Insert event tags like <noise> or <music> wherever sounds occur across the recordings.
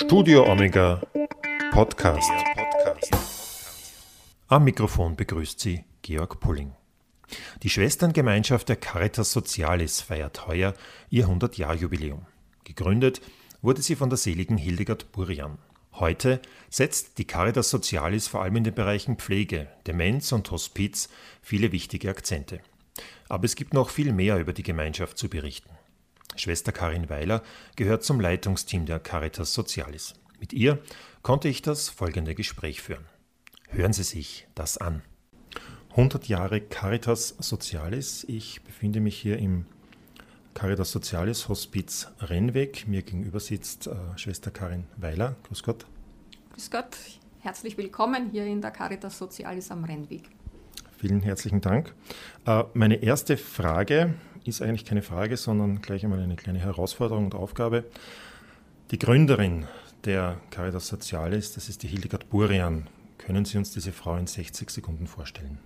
Studio Omega Podcast. Am Mikrofon begrüßt Sie Georg Pulling. Die Schwesterngemeinschaft der Caritas Socialis feiert heuer ihr 100-Jahr-Jubiläum. Gegründet wurde sie von der seligen Hildegard Burian. Heute setzt die Caritas Socialis vor allem in den Bereichen Pflege, Demenz und Hospiz viele wichtige Akzente. Aber es gibt noch viel mehr über die Gemeinschaft zu berichten. Schwester Karin Weiler gehört zum Leitungsteam der Caritas Socialis. Mit ihr konnte ich das folgende Gespräch führen. Hören Sie sich das an. 100 Jahre Caritas Socialis. Ich befinde mich hier im Caritas Socialis Hospiz Rennweg. Mir gegenüber sitzt äh, Schwester Karin Weiler. Grüß Gott. Grüß Gott. Herzlich willkommen hier in der Caritas Socialis am Rennweg. Vielen herzlichen Dank. Äh, meine erste Frage ist eigentlich keine Frage, sondern gleich einmal eine kleine Herausforderung und Aufgabe. Die Gründerin der Caritas Socialis, das ist die Hildegard Burian. Können Sie uns diese Frau in 60 Sekunden vorstellen?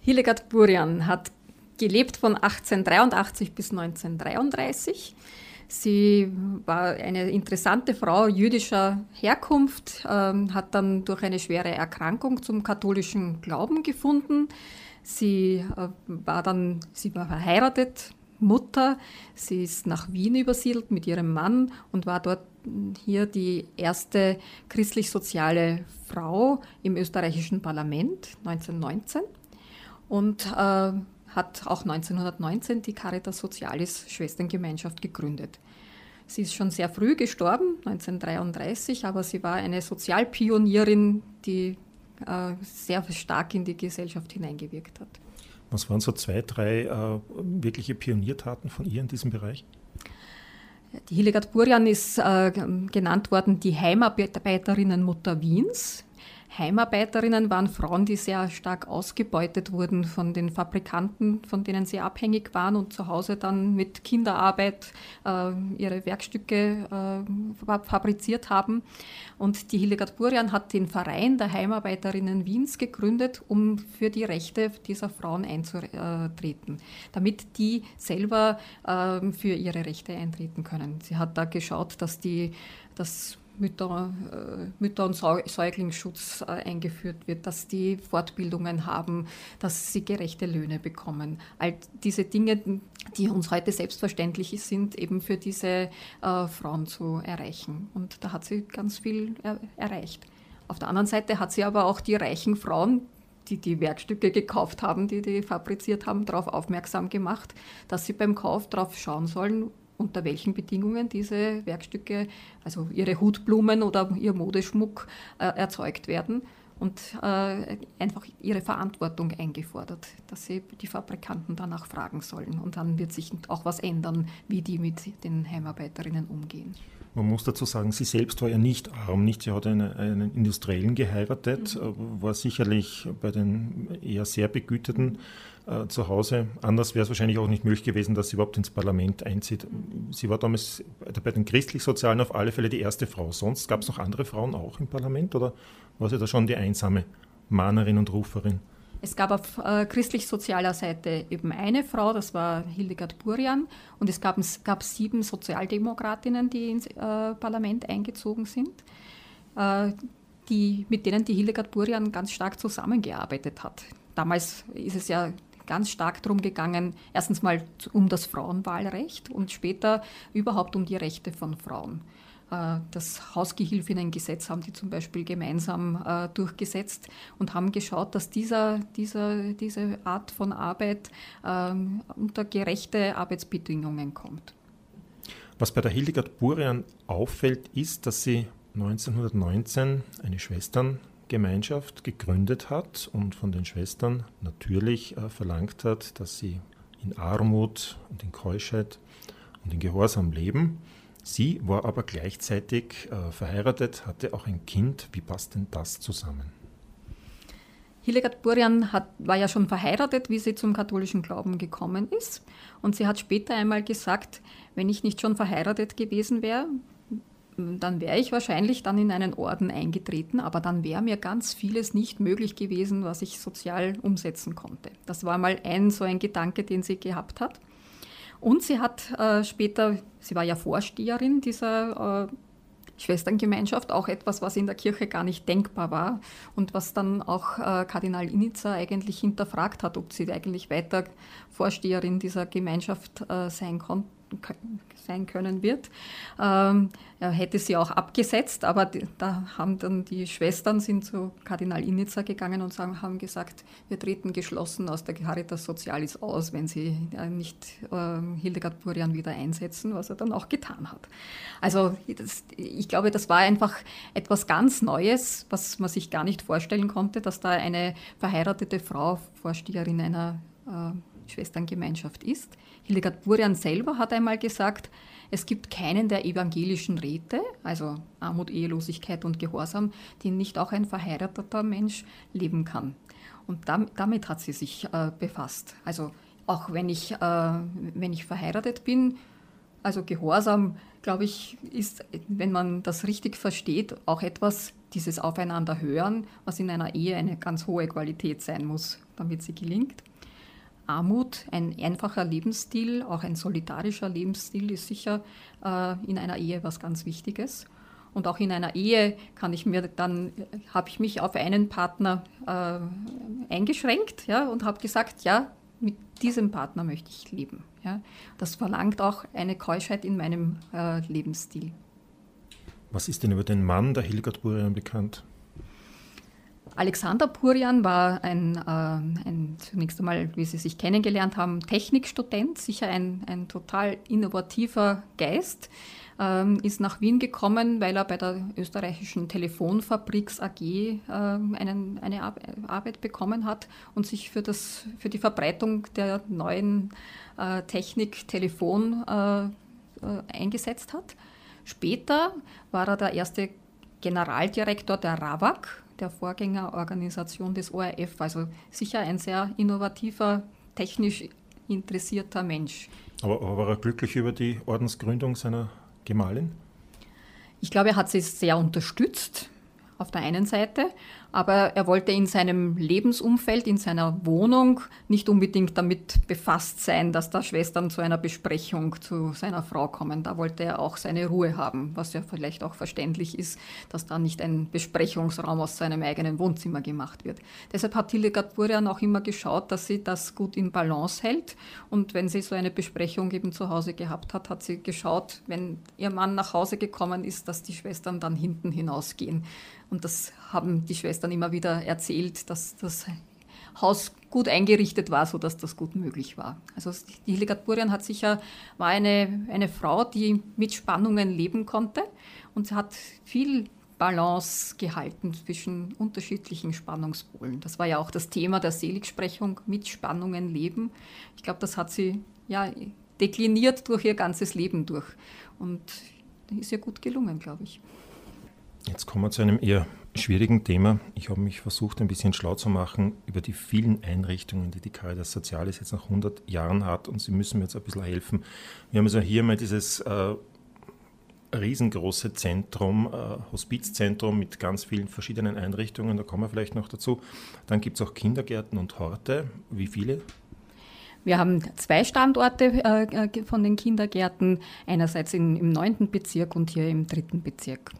Hildegard Burian hat gelebt von 1883 bis 1933. Sie war eine interessante Frau jüdischer Herkunft, ähm, hat dann durch eine schwere Erkrankung zum katholischen Glauben gefunden. Sie äh, war dann, sie war verheiratet, Mutter. Sie ist nach Wien übersiedelt mit ihrem Mann und war dort hier die erste christlich-soziale Frau im österreichischen Parlament 1919 und äh, hat auch 1919 die Caritas Socialis Schwesterngemeinschaft gegründet. Sie ist schon sehr früh gestorben, 1933, aber sie war eine Sozialpionierin, die sehr stark in die Gesellschaft hineingewirkt hat. Was waren so zwei, drei äh, wirkliche Pioniertaten von ihr in diesem Bereich? Die Hildegard Burian ist äh, genannt worden die Heimarbeiterinnenmutter Wiens. Heimarbeiterinnen waren Frauen, die sehr stark ausgebeutet wurden von den Fabrikanten, von denen sie abhängig waren und zu Hause dann mit Kinderarbeit äh, ihre Werkstücke äh, fabriziert haben. Und die Hildegard Burian hat den Verein der Heimarbeiterinnen Wiens gegründet, um für die Rechte dieser Frauen einzutreten, damit die selber äh, für ihre Rechte eintreten können. Sie hat da geschaut, dass die das Mütter, äh, Mütter- und Säuglingsschutz äh, eingeführt wird, dass die Fortbildungen haben, dass sie gerechte Löhne bekommen. All diese Dinge, die uns heute selbstverständlich sind, eben für diese äh, Frauen zu erreichen. Und da hat sie ganz viel erreicht. Auf der anderen Seite hat sie aber auch die reichen Frauen, die die Werkstücke gekauft haben, die die fabriziert haben, darauf aufmerksam gemacht, dass sie beim Kauf darauf schauen sollen, unter welchen Bedingungen diese Werkstücke, also ihre Hutblumen oder ihr Modeschmuck äh, erzeugt werden und äh, einfach ihre Verantwortung eingefordert, dass sie die Fabrikanten danach fragen sollen. Und dann wird sich auch was ändern, wie die mit den Heimarbeiterinnen umgehen. Man muss dazu sagen, sie selbst war ja nicht arm, nicht? Sie hat eine, einen Industriellen geheiratet, mhm. war sicherlich bei den eher sehr begüterten äh, zu Hause. Anders wäre es wahrscheinlich auch nicht möglich gewesen, dass sie überhaupt ins Parlament einzieht. Sie war damals bei den christlich-sozialen auf alle Fälle die erste Frau. Sonst gab es noch andere Frauen auch im Parlament oder war sie da schon die einsame Mahnerin und Ruferin? Es gab auf äh, christlich-sozialer Seite eben eine Frau, das war Hildegard Burian, und es gab, gab sieben Sozialdemokratinnen, die ins äh, Parlament eingezogen sind, äh, die, mit denen die Hildegard Burian ganz stark zusammengearbeitet hat. Damals ist es ja ganz stark darum gegangen, erstens mal um das Frauenwahlrecht und später überhaupt um die Rechte von Frauen. Äh, das Hausgehilfinnengesetz haben die zum Beispiel gemeinsam äh, durchgesetzt und haben geschaut, dass dieser, dieser, diese Art von Arbeit ähm, unter gerechte Arbeitsbedingungen kommt. Was bei der Hildegard Burian auffällt, ist, dass sie 1919 eine Schwesterngemeinschaft gegründet hat und von den Schwestern natürlich äh, verlangt hat, dass sie in Armut und in Keuschheit und in Gehorsam leben. Sie war aber gleichzeitig äh, verheiratet, hatte auch ein Kind. Wie passt denn das zusammen? Hildegard Burian hat, war ja schon verheiratet, wie sie zum katholischen Glauben gekommen ist. Und sie hat später einmal gesagt, wenn ich nicht schon verheiratet gewesen wäre, dann wäre ich wahrscheinlich dann in einen Orden eingetreten, aber dann wäre mir ganz vieles nicht möglich gewesen, was ich sozial umsetzen konnte. Das war mal ein so ein Gedanke, den sie gehabt hat. Und sie hat äh, später, sie war ja Vorsteherin dieser äh, Schwesterngemeinschaft, auch etwas, was in der Kirche gar nicht denkbar war und was dann auch äh, Kardinal Initzer eigentlich hinterfragt hat, ob sie eigentlich weiter Vorsteherin dieser Gemeinschaft äh, sein konnte sein können wird. Ähm, er hätte sie auch abgesetzt, aber da haben dann die Schwestern sind zu Kardinal Initzer gegangen und haben gesagt, wir treten geschlossen aus der Caritas Socialis aus, wenn sie äh, nicht äh, Hildegard Burian wieder einsetzen, was er dann auch getan hat. Also das, ich glaube, das war einfach etwas ganz Neues, was man sich gar nicht vorstellen konnte, dass da eine verheiratete Frau Vorsteherin einer äh, Schwesterngemeinschaft ist. Hildegard Burian selber hat einmal gesagt, es gibt keinen der evangelischen Räte, also Armut, Ehelosigkeit und Gehorsam, den nicht auch ein verheirateter Mensch leben kann. Und damit, damit hat sie sich äh, befasst. Also auch wenn ich, äh, wenn ich verheiratet bin, also Gehorsam, glaube ich, ist, wenn man das richtig versteht, auch etwas, dieses Aufeinander hören, was in einer Ehe eine ganz hohe Qualität sein muss, damit sie gelingt. Armut, ein einfacher Lebensstil, auch ein solidarischer Lebensstil ist sicher äh, in einer Ehe was ganz Wichtiges. Und auch in einer Ehe kann ich mir dann, habe ich mich auf einen Partner äh, eingeschränkt ja, und habe gesagt, ja, mit diesem Partner möchte ich leben. Ja. Das verlangt auch eine Keuschheit in meinem äh, Lebensstil. Was ist denn über den Mann der Hildegard Burian bekannt? Alexander Purian war ein, äh, ein, zunächst einmal, wie Sie sich kennengelernt haben, Technikstudent, sicher ein, ein total innovativer Geist, ähm, ist nach Wien gekommen, weil er bei der österreichischen Telefonfabriks AG äh, einen, eine Ar Arbeit bekommen hat und sich für, das, für die Verbreitung der neuen äh, Technik Telefon äh, äh, eingesetzt hat. Später war er der erste Generaldirektor der RAWAG, der Vorgängerorganisation des ORF. Also sicher ein sehr innovativer, technisch interessierter Mensch. Aber, aber war er glücklich über die Ordensgründung seiner Gemahlin? Ich glaube, er hat sie sehr unterstützt auf der einen Seite, aber er wollte in seinem Lebensumfeld, in seiner Wohnung nicht unbedingt damit befasst sein, dass da Schwestern zu einer Besprechung zu seiner Frau kommen. Da wollte er auch seine Ruhe haben, was ja vielleicht auch verständlich ist, dass da nicht ein Besprechungsraum aus seinem eigenen Wohnzimmer gemacht wird. Deshalb hat Hildegard Burian auch immer geschaut, dass sie das gut in Balance hält. Und wenn sie so eine Besprechung eben zu Hause gehabt hat, hat sie geschaut, wenn ihr Mann nach Hause gekommen ist, dass die Schwestern dann hinten hinausgehen. Und das haben die Schwestern immer wieder erzählt, dass das Haus gut eingerichtet war, sodass das gut möglich war. Also die Hildegard Burian hat sicher, war eine, eine Frau, die mit Spannungen leben konnte und sie hat viel Balance gehalten zwischen unterschiedlichen Spannungspolen. Das war ja auch das Thema der Seligsprechung, mit Spannungen leben. Ich glaube, das hat sie ja dekliniert durch ihr ganzes Leben durch und ist ihr gut gelungen, glaube ich. Jetzt kommen wir zu einem eher schwierigen Thema. Ich habe mich versucht, ein bisschen schlau zu machen über die vielen Einrichtungen, die die Caritas Socialis jetzt nach 100 Jahren hat und Sie müssen mir jetzt ein bisschen helfen. Wir haben also hier mal dieses äh, riesengroße Zentrum, äh, Hospizzentrum mit ganz vielen verschiedenen Einrichtungen, da kommen wir vielleicht noch dazu. Dann gibt es auch Kindergärten und Horte. Wie viele? Wir haben zwei Standorte äh, äh von den Kindergärten, einerseits in, im 9. Bezirk und hier im 3. Bezirk.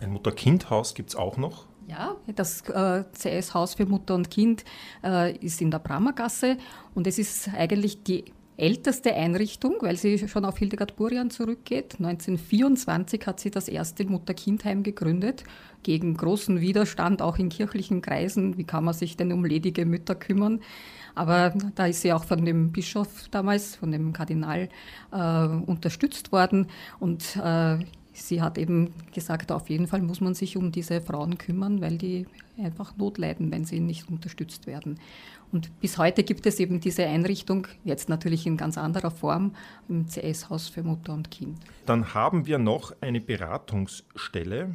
Ein Mutter-Kind-Haus gibt es auch noch? Ja, das äh, CS-Haus für Mutter und Kind äh, ist in der Brammergasse und es ist eigentlich die älteste Einrichtung, weil sie schon auf Hildegard Burian zurückgeht. 1924 hat sie das erste Mutter-Kind-Heim gegründet, gegen großen Widerstand, auch in kirchlichen Kreisen. Wie kann man sich denn um ledige Mütter kümmern? Aber da ist sie auch von dem Bischof damals, von dem Kardinal, äh, unterstützt worden. Und äh, sie hat eben gesagt, auf jeden Fall muss man sich um diese Frauen kümmern, weil die einfach Not leiden, wenn sie nicht unterstützt werden. Und bis heute gibt es eben diese Einrichtung, jetzt natürlich in ganz anderer Form, im CS-Haus für Mutter und Kind. Dann haben wir noch eine Beratungsstelle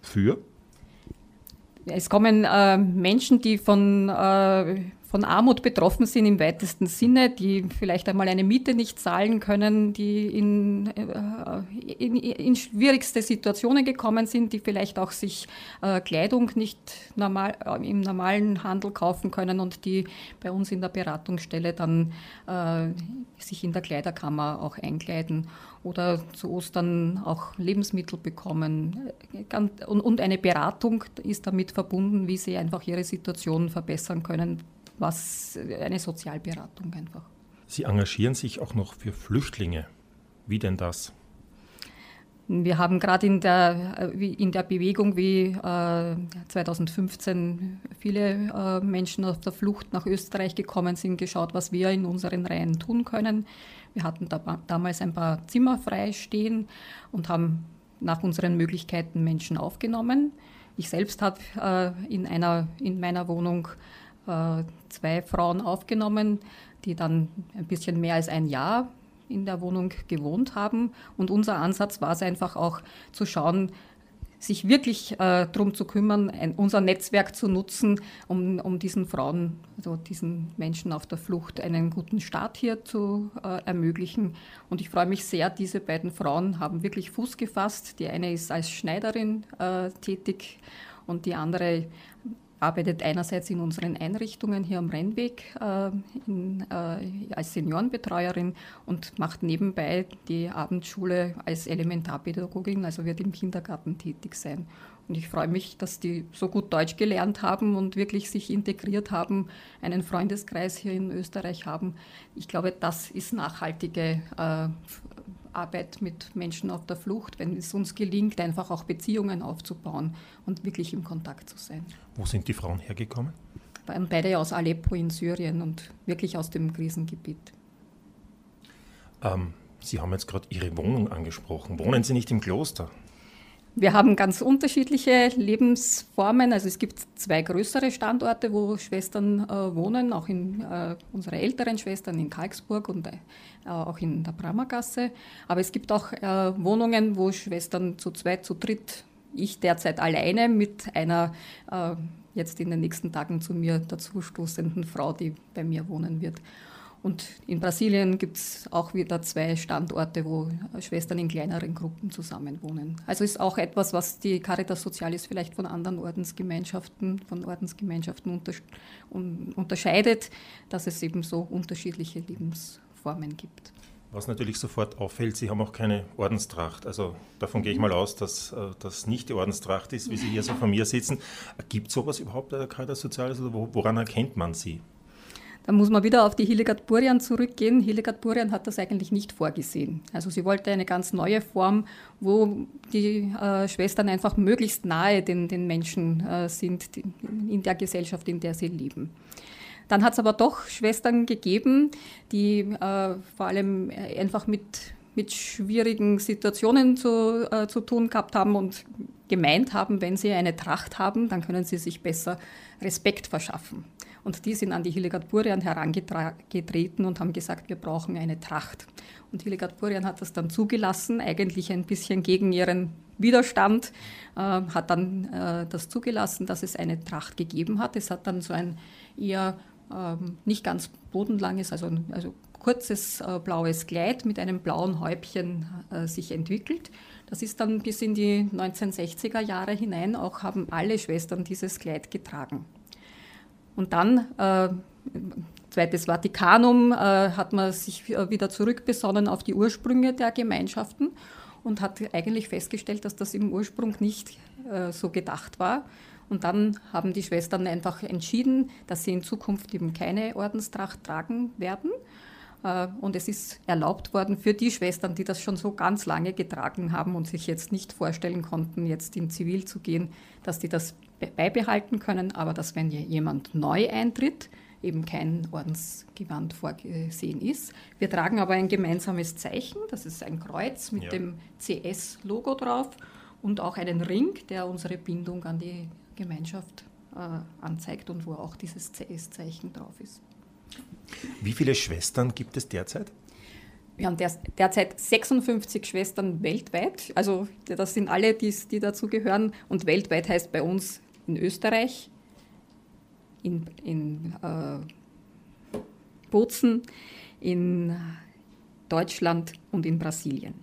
für es kommen äh, Menschen, die von, äh, von Armut betroffen sind im weitesten Sinne, die vielleicht einmal eine Miete nicht zahlen können, die in äh, in, in, schwierigste Situationen gekommen sind, die vielleicht auch sich äh, Kleidung nicht normal, äh, im normalen Handel kaufen können und die bei uns in der Beratungsstelle dann äh, sich in der Kleiderkammer auch einkleiden oder zu Ostern auch Lebensmittel bekommen. Und, eine Beratung ist damit verbunden, wie sie einfach ihre Situation verbessern können, was eine Sozialberatung einfach. Sie engagieren sich auch noch für Flüchtlinge. Wie denn das? Wir haben gerade in der, in der Bewegung wie äh, 2015 viele äh, Menschen auf der Flucht nach Österreich gekommen sind, geschaut, was wir in unseren Reihen tun können. Wir hatten da, damals ein paar Zimmer frei stehen und haben nach unseren Möglichkeiten Menschen aufgenommen. Ich selbst habe äh, in, in meiner Wohnung äh, zwei Frauen aufgenommen, die dann ein bisschen mehr als ein Jahr in der Wohnung gewohnt haben. Und unser Ansatz war es einfach auch zu schauen, sich wirklich äh, darum zu kümmern, ein, unser Netzwerk zu nutzen, um, um diesen Frauen, also diesen Menschen auf der Flucht, einen guten Start hier zu äh, ermöglichen. Und ich freue mich sehr, diese beiden Frauen haben wirklich Fuß gefasst. Die eine ist als Schneiderin äh, tätig und die andere arbeitet einerseits in unseren Einrichtungen hier am Rennweg äh, in, äh, als Seniorenbetreuerin und macht nebenbei die Abendschule als Elementarpädagogin, also wird im Kindergarten tätig sein. Und ich freue mich, dass die so gut Deutsch gelernt haben und wirklich sich integriert haben, einen Freundeskreis hier in Österreich haben. Ich glaube, das ist nachhaltige äh, Arbeit mit Menschen auf der Flucht, wenn es uns gelingt, einfach auch Beziehungen aufzubauen und wirklich im Kontakt zu sein. Wo sind die Frauen hergekommen? Beide aus Aleppo in Syrien und wirklich aus dem Krisengebiet. Ähm, Sie haben jetzt gerade Ihre Wohnung angesprochen. Wohnen Sie nicht im Kloster? Wir haben ganz unterschiedliche Lebensformen. Also es gibt zwei größere Standorte, wo Schwestern äh, wohnen, auch in äh, unsere älteren Schwestern in Kalksburg und äh, auch in der Brammergasse. Aber es gibt auch äh, Wohnungen, wo Schwestern zu zweit, zu dritt, ich derzeit alleine mit einer äh, jetzt in den nächsten Tagen zu mir dazustoßenden Frau, die bei mir wohnen wird. Und in Brasilien gibt es auch wieder zwei Standorte, wo Schwestern in kleineren Gruppen zusammenwohnen. Also ist auch etwas, was die Caritas Socialis vielleicht von anderen Ordensgemeinschaften, von Ordensgemeinschaften unter, un, unterscheidet, dass es eben so unterschiedliche Lebensformen gibt. Was natürlich sofort auffällt, Sie haben auch keine Ordenstracht. Also davon gehe ich mal aus, dass äh, das nicht die Ordenstracht ist, wie Sie hier so vor mir sitzen. Gibt es sowas überhaupt bei der Caritas Socialis oder woran erkennt man sie? Da muss man wieder auf die Hildegard Burian zurückgehen. Hildegard Burian hat das eigentlich nicht vorgesehen. Also sie wollte eine ganz neue Form, wo die äh, Schwestern einfach möglichst nahe den, den Menschen äh, sind, die, in der Gesellschaft, in der sie leben. Dann hat es aber doch Schwestern gegeben, die äh, vor allem einfach mit, mit schwierigen Situationen zu, äh, zu tun gehabt haben und gemeint haben, wenn sie eine Tracht haben, dann können sie sich besser Respekt verschaffen. Und die sind an die Hildegard Burian herangetreten und haben gesagt, wir brauchen eine Tracht. Und Hildegard Burian hat das dann zugelassen, eigentlich ein bisschen gegen ihren Widerstand, äh, hat dann äh, das zugelassen, dass es eine Tracht gegeben hat. Es hat dann so ein eher ähm, nicht ganz bodenlanges, also, also kurzes äh, blaues Kleid mit einem blauen Häubchen äh, sich entwickelt. Das ist dann bis in die 1960er Jahre hinein auch haben alle Schwestern dieses Kleid getragen. Und dann, äh, zweites Vatikanum, äh, hat man sich wieder zurückbesonnen auf die Ursprünge der Gemeinschaften und hat eigentlich festgestellt, dass das im Ursprung nicht äh, so gedacht war. Und dann haben die Schwestern einfach entschieden, dass sie in Zukunft eben keine Ordenstracht tragen werden. Äh, und es ist erlaubt worden für die Schwestern, die das schon so ganz lange getragen haben und sich jetzt nicht vorstellen konnten, jetzt in Zivil zu gehen, dass die das beibehalten können, aber dass wenn jemand neu eintritt, eben kein Ordensgewand vorgesehen ist. Wir tragen aber ein gemeinsames Zeichen, das ist ein Kreuz mit ja. dem CS-Logo drauf und auch einen Ring, der unsere Bindung an die Gemeinschaft äh, anzeigt und wo auch dieses CS-Zeichen drauf ist. Wie viele Schwestern gibt es derzeit? Wir haben der, derzeit 56 Schwestern weltweit. Also das sind alle, die, die dazugehören. Und weltweit heißt bei uns in Österreich, in, in äh, Bozen, in Deutschland und in Brasilien.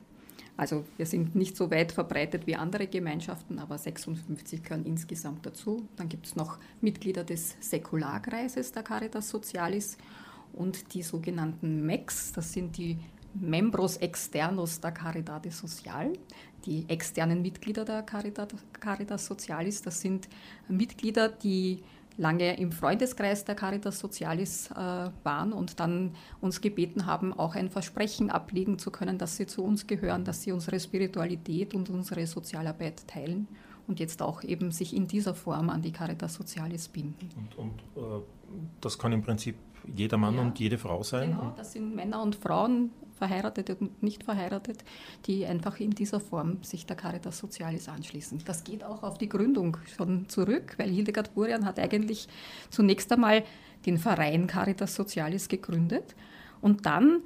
Also wir sind nicht so weit verbreitet wie andere Gemeinschaften, aber 56 gehören insgesamt dazu. Dann gibt es noch Mitglieder des Säkularkreises der Caritas Socialis und die sogenannten MEX, das sind die Membros Externos der Caridade Social, die externen Mitglieder der Caritas Socialis. Das sind Mitglieder, die lange im Freundeskreis der Caritas Socialis äh, waren und dann uns gebeten haben, auch ein Versprechen ablegen zu können, dass sie zu uns gehören, dass sie unsere Spiritualität und unsere Sozialarbeit teilen und jetzt auch eben sich in dieser Form an die Caritas Socialis binden. Und, und äh, das kann im Prinzip jeder Mann ja, und jede Frau sein? Genau, das sind Männer und Frauen, verheiratet und nicht verheiratet, die einfach in dieser Form sich der Caritas Socialis anschließen. Das geht auch auf die Gründung schon zurück, weil Hildegard Burian hat eigentlich zunächst einmal den Verein Caritas Socialis gegründet und dann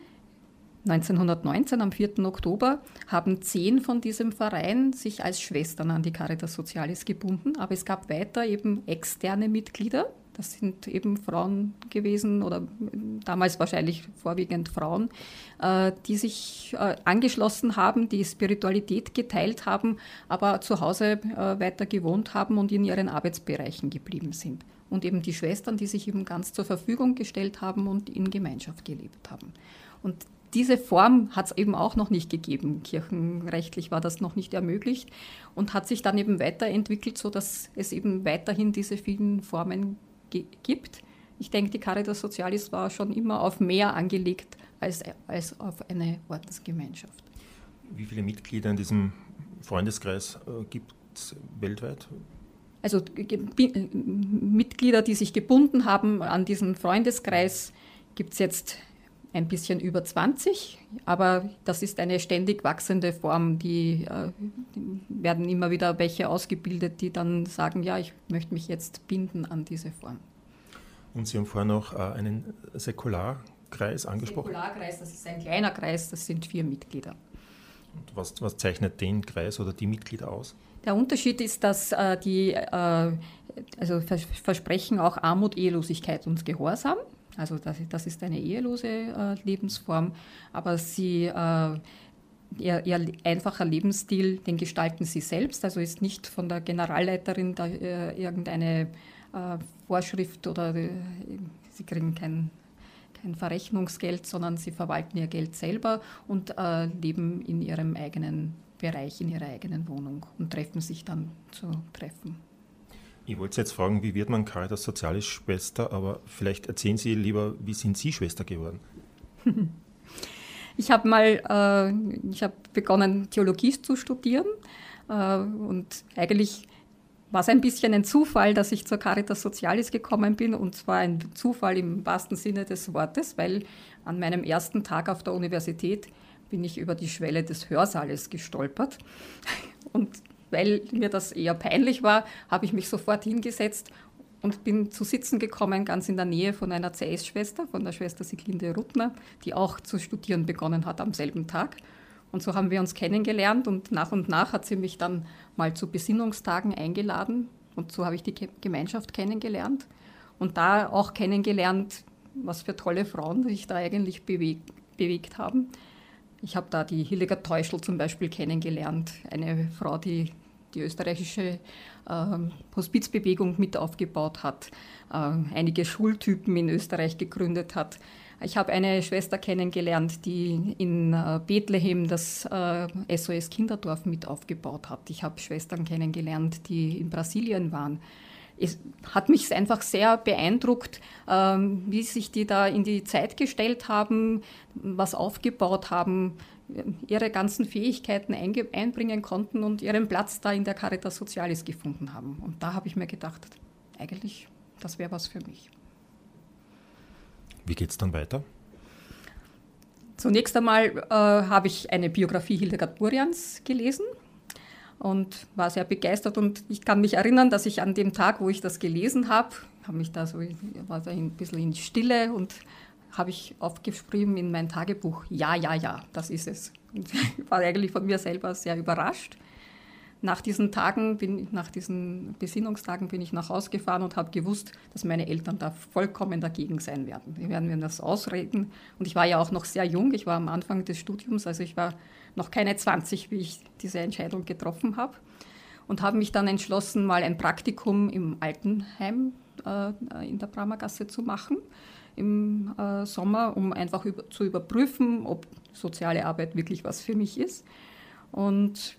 1919, am 4. Oktober, haben zehn von diesem Verein sich als Schwestern an die Caritas Socialis gebunden, aber es gab weiter eben externe Mitglieder, das sind eben Frauen gewesen oder damals wahrscheinlich vorwiegend Frauen, äh, die sich äh, angeschlossen haben, die Spiritualität geteilt haben, aber zu Hause äh, weiter gewohnt haben und in ihren Arbeitsbereichen geblieben sind. Und eben die Schwestern, die sich eben ganz zur Verfügung gestellt haben und in Gemeinschaft gelebt haben. Und diese Form hat es eben auch noch nicht gegeben. Kirchenrechtlich war das noch nicht ermöglicht und hat sich dann eben weiterentwickelt, sodass es eben weiterhin diese vielen Formen gibt. Ich denke, die Caritas Socialis war schon immer auf mehr angelegt als, als auf eine Ordensgemeinschaft. Wie viele Mitglieder in diesem Freundeskreis äh, gibt es weltweit? Also Mitglieder, die sich gebunden haben an diesen Freundeskreis, gibt es jetzt ein bisschen über 20, aber das ist eine ständig wachsende Form. Die, äh, werden immer wieder welche ausgebildet, die dann sagen, ja, ich möchte mich jetzt binden an diese Form. Und Sie haben vorher noch äh, einen Säkularkreis angesprochen? Säkularkreis, das ist ein kleiner Kreis, das sind vier Mitglieder. Und was, was zeichnet den Kreis oder die Mitglieder aus? Der Unterschied ist, dass äh, die äh, also versprechen auch Armut, Ehelosigkeit und Gehorsam. Also das, das ist eine ehelose äh, Lebensform, aber sie, äh, ihr, ihr, einfacher Lebensstil, den gestalten sie selbst, also ist nicht von der Generalleiterin da, äh, irgendeine äh, Vorschrift oder äh, sie kriegen kein, kein Verrechnungsgeld, sondern sie verwalten ihr Geld selber und äh, leben in ihrem eigenen Bereich, in ihrer eigenen Wohnung und treffen sich dann zu Treffen. Ich wollte jetzt fragen, wie wird man Caritas Sozialis Schwester, aber vielleicht erzählen Sie lieber, wie sind Sie Schwester geworden? <laughs> Ich habe mal, äh, ich habe begonnen Theologie zu studieren äh, und eigentlich war es ein bisschen ein Zufall, dass ich zur Caritas Sozialis gekommen bin und zwar ein Zufall im wahrsten Sinne des Wortes, weil an meinem ersten Tag auf der Universität bin ich über die Schwelle des Hörsaales gestolpert <laughs> und weil mir das eher peinlich war, habe ich mich sofort hingesetzt und bin zu sitzen gekommen, ganz in der Nähe von einer CS-Schwester, von der Schwester Siglinde Ruttner, die auch zu studieren begonnen hat am selben Tag. Und so haben wir uns kennengelernt und nach und nach hat sie mich dann mal zu Besinnungstagen eingeladen und so habe ich die Gemeinschaft kennengelernt und da auch kennengelernt, was für tolle Frauen sich da eigentlich bewegt, bewegt haben. Ich habe da die Hildegard Teuschel zum Beispiel kennengelernt, eine Frau, die die österreichische äh, Hospizbewegung mit aufgebaut hat, äh, einige Schultypen in Österreich gegründet hat. Ich habe eine Schwester kennengelernt, die in äh, Bethlehem das äh, SOS Kinderdorf mit aufgebaut hat. Ich habe Schwestern kennengelernt, die in Brasilien waren es hat mich einfach sehr beeindruckt, ähm, wie sich die da in die Zeit gestellt haben, was aufgebaut haben, ihre ganzen Fähigkeiten einbringen konnten und ihren Platz da in der Caritas Socialis gefunden haben. Und da habe ich mir gedacht, eigentlich, das wäre was für mich. Wie geht es dann weiter? Zunächst einmal äh, habe ich eine Biografie Hildegard Burians gelesen und war sehr begeistert. Und ich kann mich erinnern, dass ich an dem Tag, wo ich das gelesen habe, habe mich da so, war da ein bisschen in Stille und habe ich aufgeschrieben in mein Tagebuch, ja, ja, ja, das ist es. Und <laughs> ich war eigentlich von mir selber sehr überrascht. Nach diesen Tagen, bin, nach diesen Besinnungstagen bin ich nach Hause gefahren und habe gewusst, dass meine Eltern da vollkommen dagegen sein werden. Die werden mir das ausreden. Und ich war ja auch noch sehr jung, ich war am Anfang des Studiums, also ich war noch keine 20, wie ich diese Entscheidung getroffen habe. Und habe mich dann entschlossen, mal ein Praktikum im Altenheim äh, in der Bramergasse zu machen im äh, Sommer, um einfach über, zu überprüfen, ob soziale Arbeit wirklich was für mich ist. Und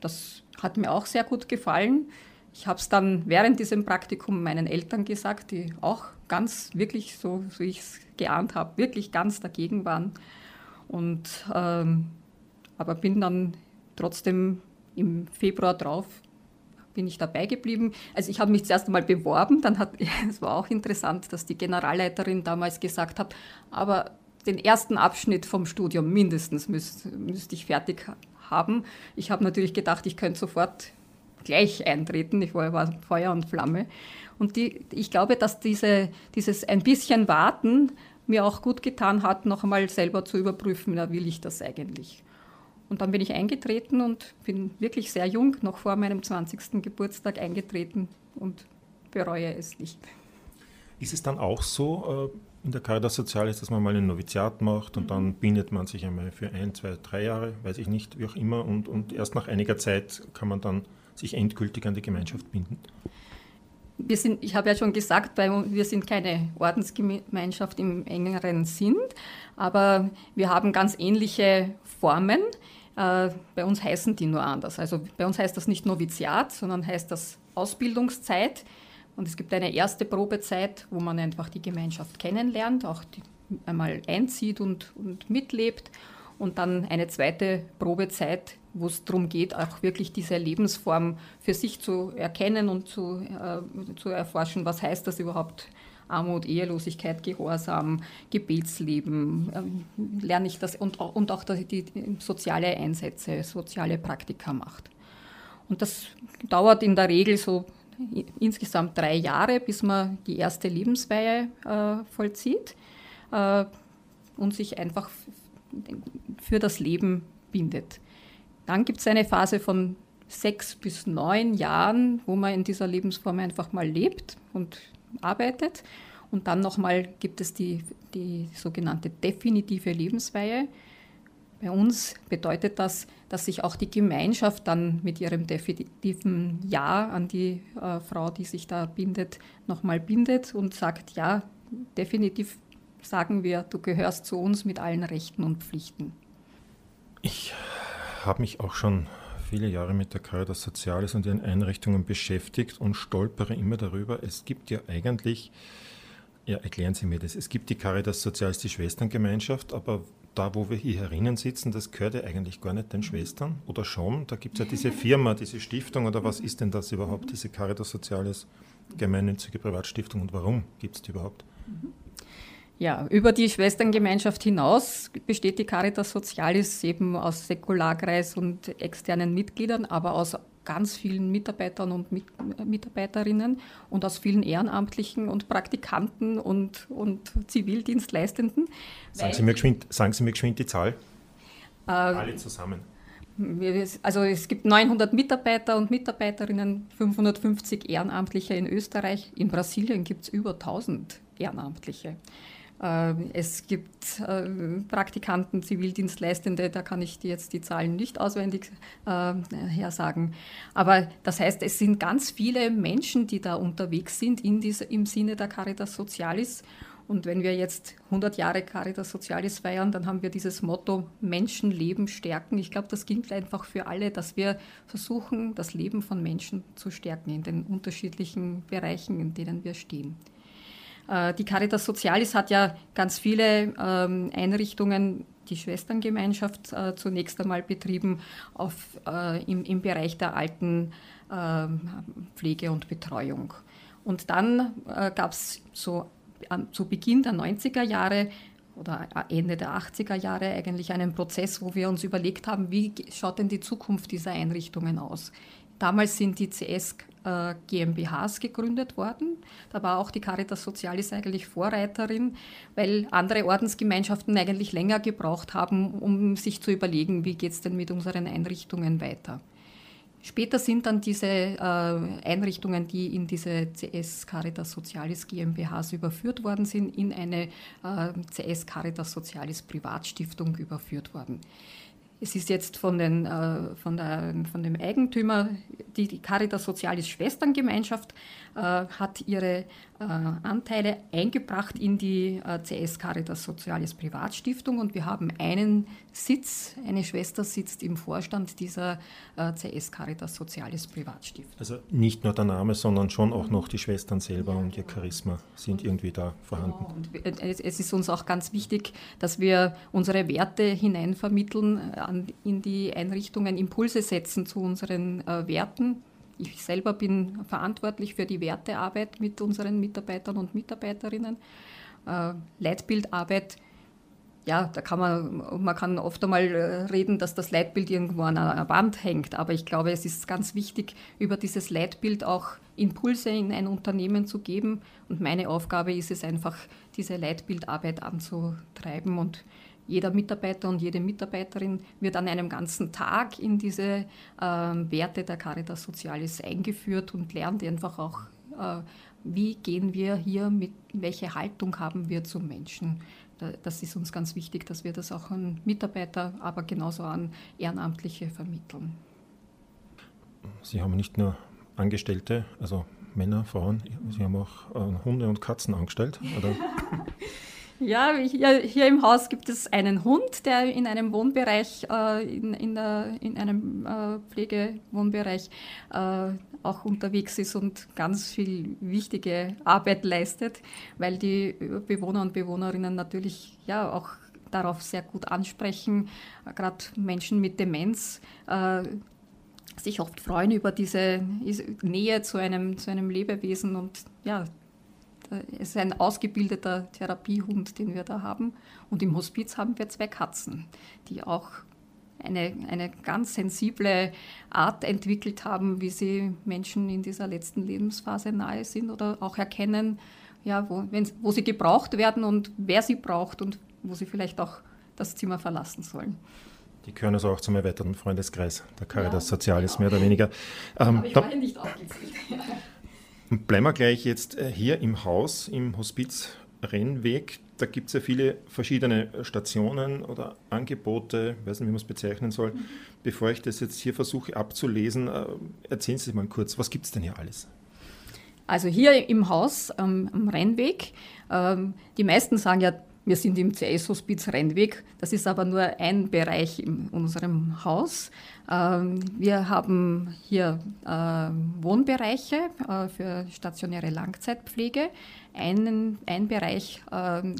das hat mir auch sehr gut gefallen. Ich habe es dann während diesem Praktikum meinen Eltern gesagt, die auch ganz wirklich, so wie ich es geahnt habe, wirklich ganz dagegen waren. Und, ähm, aber bin dann trotzdem im Februar drauf bin ich dabei geblieben. Also ich habe mich zuerst einmal beworben, dann hat, <laughs> es war auch interessant, dass die Generalleiterin damals gesagt hat, aber den ersten Abschnitt vom Studium mindestens müsste müsst ich fertig haben. Ich habe natürlich gedacht, ich könnte sofort gleich eintreten. Ich war, war Feuer und Flamme. Und die, ich glaube, dass diese, dieses ein bisschen Warten mir auch gut getan hat, noch einmal selber zu überprüfen, na, will ich das eigentlich? Und dann bin ich eingetreten und bin wirklich sehr jung, noch vor meinem 20. Geburtstag eingetreten und bereue es nicht. Ist es dann auch so äh, in der Caritas Sozialis, dass man mal ein Noviziat macht und mhm. dann bindet man sich einmal für ein, zwei, drei Jahre, weiß ich nicht, wie auch immer, und, und erst nach einiger Zeit kann man dann sich endgültig an die Gemeinschaft binden? Wir sind, ich habe ja schon gesagt, wir sind keine Ordensgemeinschaft im engeren Sinn, aber wir haben ganz ähnliche Formen. Äh, bei uns heißen die nur anders. Also bei uns heißt das nicht Noviziat, sondern heißt das Ausbildungszeit. Und es gibt eine erste Probezeit, wo man einfach die Gemeinschaft kennenlernt, auch einmal einzieht und, und mitlebt. Und dann eine zweite Probezeit, wo es darum geht, auch wirklich diese Lebensform für sich zu erkennen und zu, äh, zu erforschen, was heißt das überhaupt Armut, Ehelosigkeit, Gehorsam, Gebetsleben, ähm, lerne ich das und, und auch die, die soziale Einsätze, soziale Praktika macht. Und das dauert in der Regel so insgesamt drei Jahre, bis man die erste Lebensweihe äh, vollzieht äh, und sich einfach für das Leben bindet. Dann gibt es eine Phase von sechs bis neun Jahren, wo man in dieser Lebensform einfach mal lebt und arbeitet. Und dann nochmal gibt es die, die sogenannte definitive Lebensweihe. Bei uns bedeutet das, dass sich auch die Gemeinschaft dann mit ihrem definitiven Ja an die äh, Frau, die sich da bindet, nochmal bindet und sagt, ja, definitiv sagen wir, du gehörst zu uns mit allen Rechten und Pflichten. Ich habe mich auch schon viele Jahre mit der Caritas Sozialis und ihren Einrichtungen beschäftigt und stolpere immer darüber, es gibt ja eigentlich, ja, erklären Sie mir das, es gibt die Caritas Sozialis, die Schwesterngemeinschaft, aber da, wo wir hier herinnen sitzen, das gehört ja eigentlich gar nicht den Schwestern oder schon? Da gibt es ja diese Firma, diese Stiftung oder was ist denn das überhaupt, diese Caritas Sozialis gemeinnützige Privatstiftung und warum gibt es die überhaupt? Mhm. Ja, über die Schwesterngemeinschaft hinaus besteht die Caritas Sozialis eben aus Säkularkreis und externen Mitgliedern, aber aus ganz vielen Mitarbeitern und Mit Mitarbeiterinnen und aus vielen Ehrenamtlichen und Praktikanten und, und Zivildienstleistenden. Sagen Sie, mir geschwind, sagen Sie mir geschwind die Zahl. Äh, Alle zusammen. Also es gibt 900 Mitarbeiter und Mitarbeiterinnen, 550 Ehrenamtliche in Österreich. In Brasilien gibt es über 1000 Ehrenamtliche. Äh, es gibt äh, Praktikanten, Zivildienstleistende, da kann ich jetzt die Zahlen nicht auswendig äh, hersagen. Aber das heißt, es sind ganz viele Menschen, die da unterwegs sind in diese, im Sinne der Caritas Socialis. Und wenn wir jetzt 100 Jahre Caritas Socialis feiern, dann haben wir dieses Motto Menschenleben stärken. Ich glaube, das gilt einfach für alle, dass wir versuchen, das Leben von Menschen zu stärken in den unterschiedlichen Bereichen, in denen wir stehen. Äh, die Caritas Socialis hat ja ganz viele ähm, Einrichtungen, die Schwesterngemeinschaft äh, zunächst einmal betrieben, auf, äh, im, im Bereich der alten ähm, Pflege und Betreuung. Und dann gab es so zu Beginn der 90er Jahre oder Ende der 80er Jahre eigentlich einen Prozess, wo wir uns überlegt haben, wie schaut denn die Zukunft dieser Einrichtungen aus. Damals sind die CS äh, GmbHs gegründet worden. Da war auch die Caritas Socialis eigentlich Vorreiterin, weil andere Ordensgemeinschaften eigentlich länger gebraucht haben, um sich zu überlegen, wie geht es denn mit unseren Einrichtungen weiter. Später sind dann diese äh, Einrichtungen, die in diese CS Caritas Socialis GmbHs überführt worden sind, in eine äh, CS Caritas Socialis Privatstiftung überführt worden. Es ist jetzt von, den, äh, von, der, von dem Eigentümer, die, die Caritas Sozialis Schwesterngemeinschaft hat ihre äh, Anteile eingebracht in die äh, CS Caritas Sozialis Privatstiftung und wir haben einen Sitz, eine Schwester sitzt im Vorstand dieser äh, CS Caritas Sozialis Privatstiftung. Also nicht nur der Name, sondern schon auch noch die Schwestern selber und ihr Charisma sind irgendwie da vorhanden. Genau. Und es ist uns auch ganz wichtig, dass wir unsere Werte hineinvermitteln in die Einrichtungen, Impulse setzen zu unseren Werten ich selber bin verantwortlich für die Wertearbeit mit unseren Mitarbeitern und Mitarbeiterinnen. Äh, Leitbildarbeit, ja, da kann man, man kann oft einmal äh, reden, dass das Leitbild irgendwo an einer Wand hängt, aber ich glaube, es ist ganz wichtig, über dieses Leitbild auch Impulse in ein Unternehmen zu geben. Und meine Aufgabe ist es einfach, diese Leitbildarbeit anzutreiben und jeder Mitarbeiter und jede Mitarbeiterin wird an einem ganzen Tag in diese äh, Werte der Caritas Socialis eingeführt und lernt einfach auch, äh, wie gehen wir hier mit, welche Haltung haben wir zum Menschen. Das ist uns ganz wichtig, dass wir das auch an Mitarbeiter, aber genauso an Ehrenamtliche vermitteln. Sie haben nicht nur Angestellte, also Männer, Frauen, Sie haben auch äh, Hunde und Katzen angestellt, oder? <laughs> Ja, hier, hier, im Haus gibt es einen Hund, der in einem Wohnbereich, äh, in, in, der, in, einem äh, Pflegewohnbereich äh, auch unterwegs ist und ganz viel wichtige Arbeit leistet, weil die Bewohner und Bewohnerinnen natürlich ja auch darauf sehr gut ansprechen, gerade Menschen mit Demenz äh, sich oft freuen über diese Nähe zu einem, zu einem Lebewesen und ja, es ist ein ausgebildeter Therapiehund, den wir da haben. Und im Hospiz haben wir zwei Katzen, die auch eine, eine ganz sensible Art entwickelt haben, wie sie Menschen in dieser letzten Lebensphase nahe sind oder auch erkennen, ja, wo, wo sie gebraucht werden und wer sie braucht und wo sie vielleicht auch das Zimmer verlassen sollen. Die gehören also auch zum erweiterten Freundeskreis der Caritas ja, Sozialis, genau. mehr oder weniger. Ähm, Habe ich vorhin nicht aufgezählt. Bleiben wir gleich jetzt äh, hier im Haus, im Hospiz Rennweg. Da gibt es ja viele verschiedene Stationen oder Angebote, ich weiß nicht, wie man es bezeichnen soll. Mhm. Bevor ich das jetzt hier versuche abzulesen, äh, erzählen Sie mal kurz, was gibt es denn hier alles? Also hier im Haus ähm, am Rennweg, ähm, die meisten sagen ja, wir sind im CS-Hospiz Rennweg. Das ist aber nur ein Bereich in unserem Haus. Ähm, wir haben hier ähm, Wohnbereiche äh, für stationäre Langzeitpflege. Ein, ein Bereich ähm,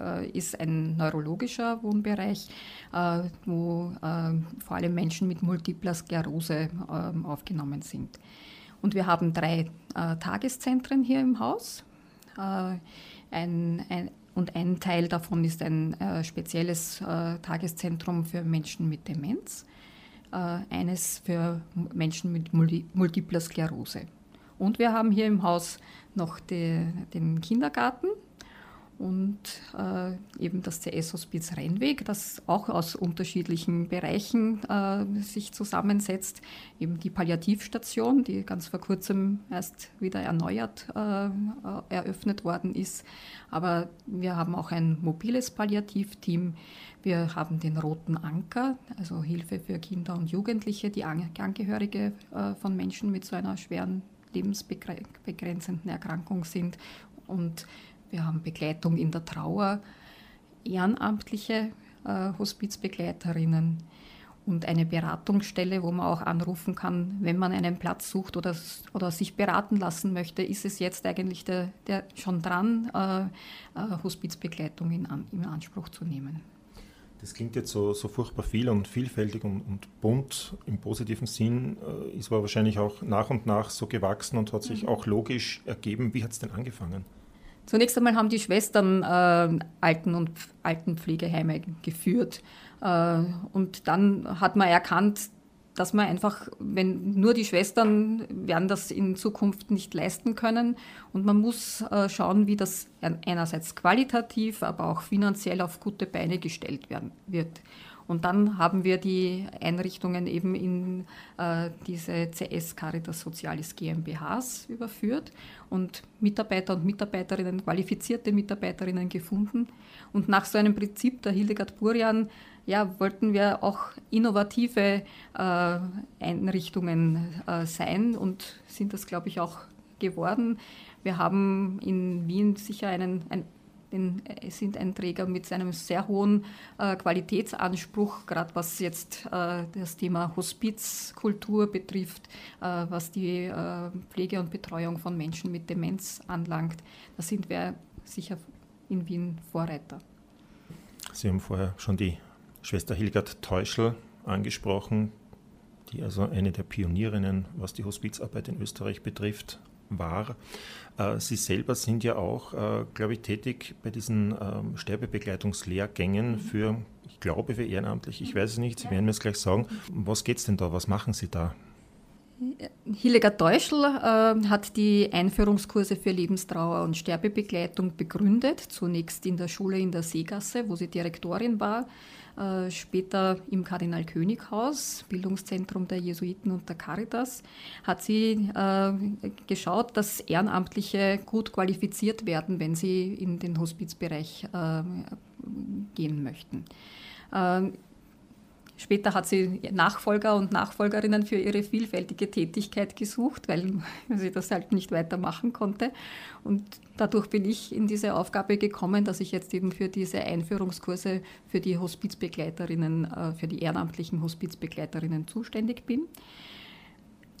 äh, ist ein neurologischer Wohnbereich, äh, wo vor allem Menschen mit multipler Sklerose aufgenommen sind. Und wir haben drei Tageszentren hier im Haus. Ein, ein, und ein Teil davon ist ein äh, spezielles äh, Tageszentrum für Menschen mit Demenz, äh, eines für Menschen mit Multi Multipler Sklerose. Und wir haben hier im Haus noch die, den Kindergarten und äh, eben das CS-Hospiz Rennweg, das auch aus unterschiedlichen Bereichen äh, sich zusammensetzt. Eben die Palliativstation, die ganz vor kurzem erst wieder erneuert äh, eröffnet worden ist. Aber wir haben auch ein mobiles Palliativteam. Wir haben den Roten Anker, also Hilfe für Kinder und Jugendliche, die Angehörige äh, von Menschen mit so einer schweren lebensbegrenzenden Erkrankung sind. Und wir haben Begleitung in der Trauer, ehrenamtliche äh, Hospizbegleiterinnen und eine Beratungsstelle, wo man auch anrufen kann, wenn man einen Platz sucht oder, oder sich beraten lassen möchte, ist es jetzt eigentlich der, der schon dran, äh, äh, Hospizbegleitung in, an, in Anspruch zu nehmen. Das klingt jetzt so, so furchtbar viel und vielfältig und, und bunt im positiven Sinn, äh, ist aber wahrscheinlich auch nach und nach so gewachsen und hat sich mhm. auch logisch ergeben. Wie hat es denn angefangen? Zunächst einmal haben die Schwestern äh, Alten- und Altenpflegeheime geführt. Äh, und dann hat man erkannt, dass man einfach, wenn nur die Schwestern werden das in Zukunft nicht leisten können. Und man muss äh, schauen, wie das einerseits qualitativ, aber auch finanziell auf gute Beine gestellt werden wird. Und dann haben wir die Einrichtungen eben in äh, diese CS Caritas Sozialis GmbHs überführt und Mitarbeiter und Mitarbeiterinnen, qualifizierte Mitarbeiterinnen gefunden. Und nach so einem Prinzip der Hildegard Burian ja, wollten wir auch innovative äh, Einrichtungen äh, sein und sind das, glaube ich, auch geworden. Wir haben in Wien sicher einen, ein, den, sind ein Träger mit seinem sehr hohen äh, Qualitätsanspruch, gerade was jetzt äh, das Thema Hospizkultur betrifft, äh, was die äh, Pflege und Betreuung von Menschen mit Demenz anlangt. Da sind wir sicher in Wien Vorreiter. Sie haben vorher schon die Schwester Hilgard Teuschel angesprochen, die also eine der Pionierinnen, was die Hospizarbeit in Österreich betrifft, war. Äh, Sie selber sind ja auch, äh, glaube ich, tätig bei diesen ähm, Sterbebegleitungslehrgängen mhm. für, ich glaube, für ehrenamtlich. Ich weiß es nicht, Sie werden mir es gleich sagen. Was geht es denn da? Was machen Sie da? Hildegard Teuschel äh, hat die Einführungskurse für Lebenstrauer und Sterbebegleitung begründet, zunächst in der Schule in der Seegasse, wo sie Direktorin war, äh, später im Kardinal König Haus, Bildungszentrum der Jesuiten und der Caritas, hat sie äh, geschaut, dass Ehrenamtliche gut qualifiziert werden, wenn sie in den Hospizbereich äh, gehen möchten. Später hat sie Nachfolger und Nachfolgerinnen für ihre vielfältige Tätigkeit gesucht, weil sie das halt nicht weitermachen konnte. Und dadurch bin ich in diese Aufgabe gekommen, dass ich jetzt eben für diese Einführungskurse für die Hospizbegleiterinnen, äh, für die ehrenamtlichen Hospizbegleiterinnen zuständig bin.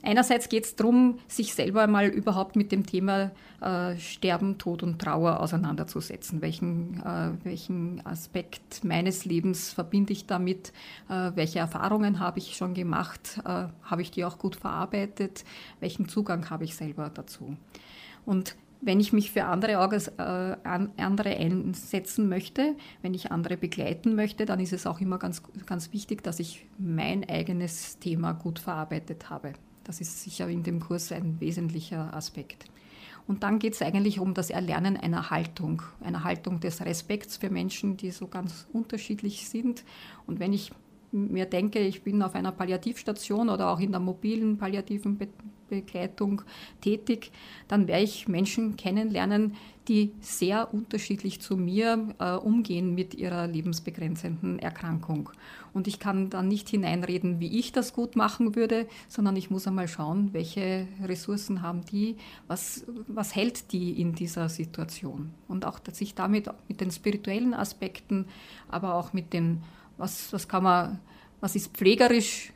Einerseits geht es darum, sich selber mal überhaupt mit dem Thema äh, Sterben, Tod und Trauer auseinanderzusetzen. Welchen, äh, welchen Aspekt meines Lebens verbinde ich damit? Äh, welche Erfahrungen habe ich schon gemacht? Äh, habe ich die auch gut verarbeitet? Welchen Zugang habe ich selber dazu? Und wenn ich mich für andere, äh, andere einsetzen möchte, wenn ich andere begleiten möchte, dann ist es auch immer ganz, ganz wichtig, dass ich mein eigenes Thema gut verarbeitet habe. Das ist sicher in dem Kurs ein wesentlicher Aspekt. Und dann geht es eigentlich um das Erlernen einer Haltung, einer Haltung des Respekts für Menschen, die so ganz unterschiedlich sind. Und wenn ich mir denke, ich bin auf einer Palliativstation oder auch in der mobilen palliativen Be Begleitung tätig, dann werde ich Menschen kennenlernen, die sehr unterschiedlich zu mir äh, umgehen mit ihrer lebensbegrenzenden Erkrankung. Und ich kann dann nicht hineinreden, wie ich das gut machen würde, sondern ich muss einmal schauen, welche Ressourcen haben die, was, was hält die in dieser Situation. Und auch, dass ich damit mit den spirituellen Aspekten, aber auch mit den, was, was kann man, was ist pflegerisch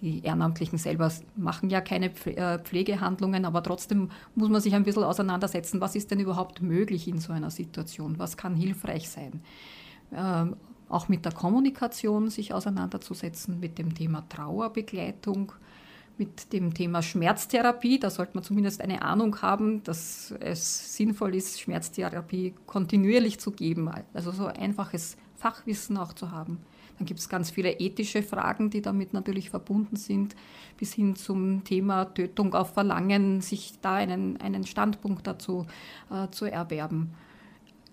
die Ehrenamtlichen selber machen ja keine äh, Pflegehandlungen, aber trotzdem muss man sich ein bisschen auseinandersetzen, was ist denn überhaupt möglich in so einer Situation, was kann hilfreich sein. Ähm, auch mit der Kommunikation sich auseinanderzusetzen, mit dem Thema Trauerbegleitung, mit dem Thema Schmerztherapie. Da sollte man zumindest eine Ahnung haben, dass es sinnvoll ist, Schmerztherapie kontinuierlich zu geben. Also so einfaches Fachwissen auch zu haben. Dann gibt es ganz viele ethische Fragen, die damit natürlich verbunden sind, bis hin zum Thema Tötung auf Verlangen, sich da einen, einen Standpunkt dazu äh, zu erwerben.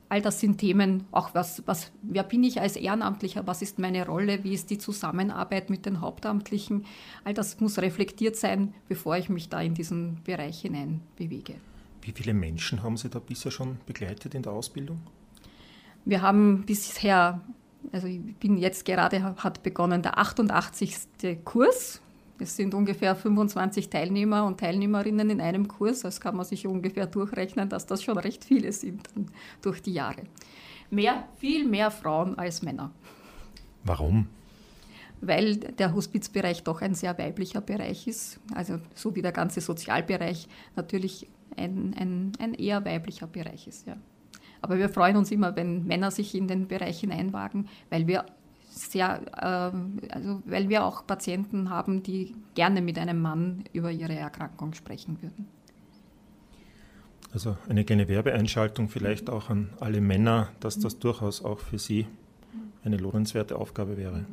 All das sind Themen, auch was, was, wer bin ich als Ehrenamtlicher, was ist meine Rolle, wie ist die Zusammenarbeit mit den Hauptamtlichen. All das muss reflektiert sein, bevor ich mich da in diesen Bereich hinein bewege. Wie viele Menschen haben Sie da bisher schon begleitet in der Ausbildung? Wir haben bisher also ich bin jetzt gerade, hat begonnen der 88. Kurs. Es sind ungefähr 25 Teilnehmer und Teilnehmerinnen in einem Kurs. Das kann man sich ungefähr durchrechnen, dass das schon recht viele sind durch die Jahre. Mehr, viel mehr Frauen als Männer. Warum? Weil der Hospizbereich doch ein sehr weiblicher Bereich ist. Also so wie der ganze Sozialbereich natürlich ein, ein, ein eher weiblicher Bereich ist. Ja. Aber wir freuen uns immer, wenn Männer sich in den Bereich hineinwagen, weil wir sehr, äh, also weil wir auch Patienten haben, die gerne mit einem Mann über ihre Erkrankung sprechen würden. Also eine kleine Werbeeinschaltung vielleicht auch an alle Männer, dass das durchaus auch für sie eine lohnenswerte Aufgabe wäre.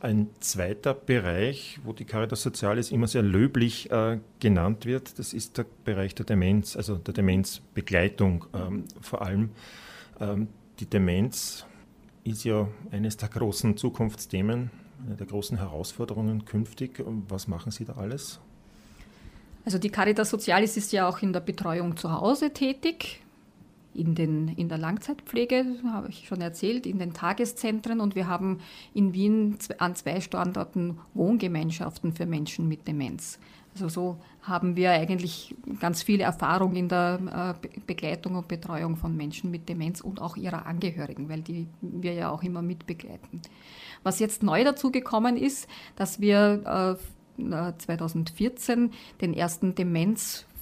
Ein zweiter Bereich, wo die Caritas Sozialis immer sehr löblich äh, genannt wird, das ist der Bereich der Demenz, also der Demenzbegleitung ähm, vor allem. Ähm, die Demenz ist ja eines der großen Zukunftsthemen, eine der großen Herausforderungen künftig. Was machen Sie da alles? Also die Caritas Sozialis ist ja auch in der Betreuung zu Hause tätig in, den, in der Langzeitpflege, habe ich schon erzählt, in den Tageszentren und wir haben in Wien an zwei Standorten Wohngemeinschaften für Menschen mit Demenz. Also so haben wir eigentlich ganz viel Erfahrung in der äh, Begleitung und Betreuung von Menschen mit Demenz und auch ihrer Angehörigen, weil die wir ja auch immer mitbegleiten. Was jetzt neu dazu gekommen ist, dass wir 2014 äh, den ersten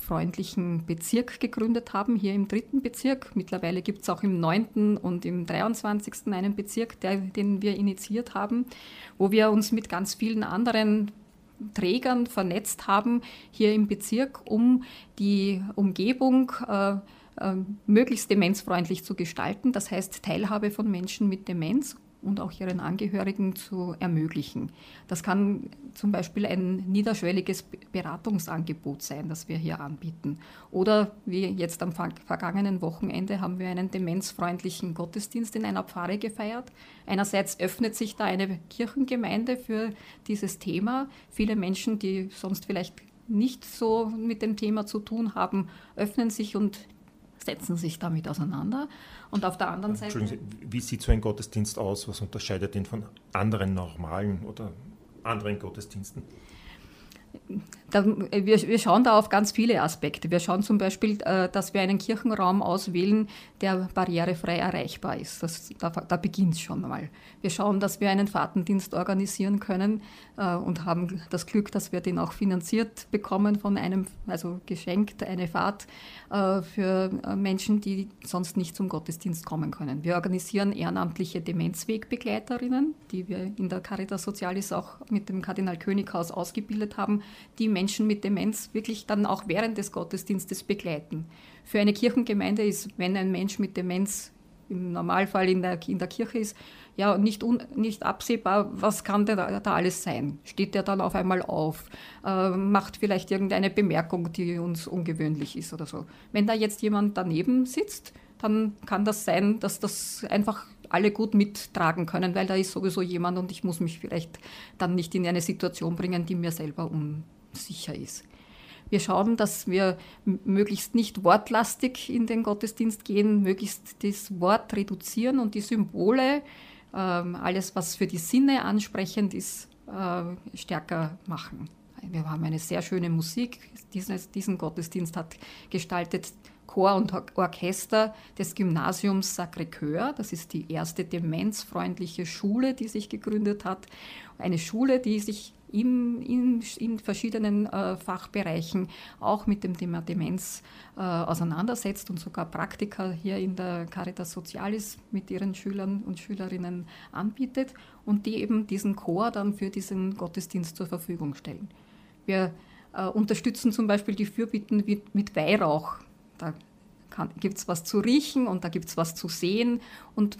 demenzfreundlichen Bezirk gegründet haben, hier im dritten Bezirk. Mittlerweile gibt es auch im neunten und im 23. einen Bezirk, der, den wir initiiert haben, wo wir uns mit ganz vielen anderen Trägern vernetzt haben hier im Bezirk, um die Umgebung äh, äh, möglichst demenzfreundlich zu gestalten. Das heißt Teilhabe von Menschen mit Demenz und auch ihren Angehörigen zu ermöglichen. Das kann zum Beispiel ein niederschwelliges Beratungsangebot sein, das wir hier anbieten. Oder wie jetzt am vergangenen Wochenende haben wir einen demenzfreundlichen Gottesdienst in einer Pfarre gefeiert. Einerseits öffnet sich da eine Kirchengemeinde für dieses Thema. Viele Menschen, die sonst vielleicht nicht so mit dem Thema zu tun haben, öffnen sich und setzen sich damit auseinander. Und auf der anderen Seite. Wie sieht so ein Gottesdienst aus? Was unterscheidet ihn von anderen normalen oder anderen Gottesdiensten? Da, wir, wir, schauen da auf ganz viele Aspekte. Wir schauen zum Beispiel, äh, dass wir einen Kirchenraum auswählen, der barrierefrei erreichbar ist. Das, da, da beginnt es schon mal. Wir schauen, dass wir einen Fahrtendienst organisieren können äh, und haben das Glück, dass wir den auch finanziert bekommen von einem, also geschenkt, eine Fahrt äh, für Menschen, die sonst nicht zum Gottesdienst kommen können. Wir organisieren ehrenamtliche Demenzwegbegleiterinnen, die wir in der Caritas Socialis auch mit dem Kardinal Könighaus ausgebildet haben, die Menschen mit Demenz wirklich dann auch während des Gottesdienstes begleiten. Für eine Kirchengemeinde ist, wenn ein Mensch mit Demenz im Normalfall in der, in der Kirche ist, ja nicht, un, nicht absehbar, was kann da, da alles sein. Steht der dann auf einmal auf, äh, macht vielleicht irgendeine Bemerkung, die uns ungewöhnlich ist oder so. Wenn da jetzt jemand daneben sitzt, dann kann das sein, dass das einfach alle gut mittragen können, weil da ist sowieso jemand und ich muss mich vielleicht dann nicht in eine Situation bringen, die mir selber unsicher ist. Wir schauen, dass wir möglichst nicht wortlastig in den Gottesdienst gehen, möglichst das Wort reduzieren und die Symbole, alles, was für die Sinne ansprechend ist, äh, stärker machen. Wir haben eine sehr schöne Musik. Diesen, diesen Gottesdienst hat gestaltet Chor und Orchester des Gymnasiums Sacré-Cœur. Das ist die erste demenzfreundliche Schule, die sich gegründet hat. Eine Schule, die sich in, in, in verschiedenen äh, Fachbereichen auch mit dem Thema Demenz äh, auseinandersetzt und sogar Praktika hier in der Caritas Socialis mit ihren Schülern und Schülerinnen anbietet und die eben diesen Chor dann für diesen Gottesdienst zur Verfügung stellen. Wir äh, unterstützen zum Beispiel die Fürbitten mit, mit Weihrauch. Da gibt es was zu riechen und da gibt es was zu sehen und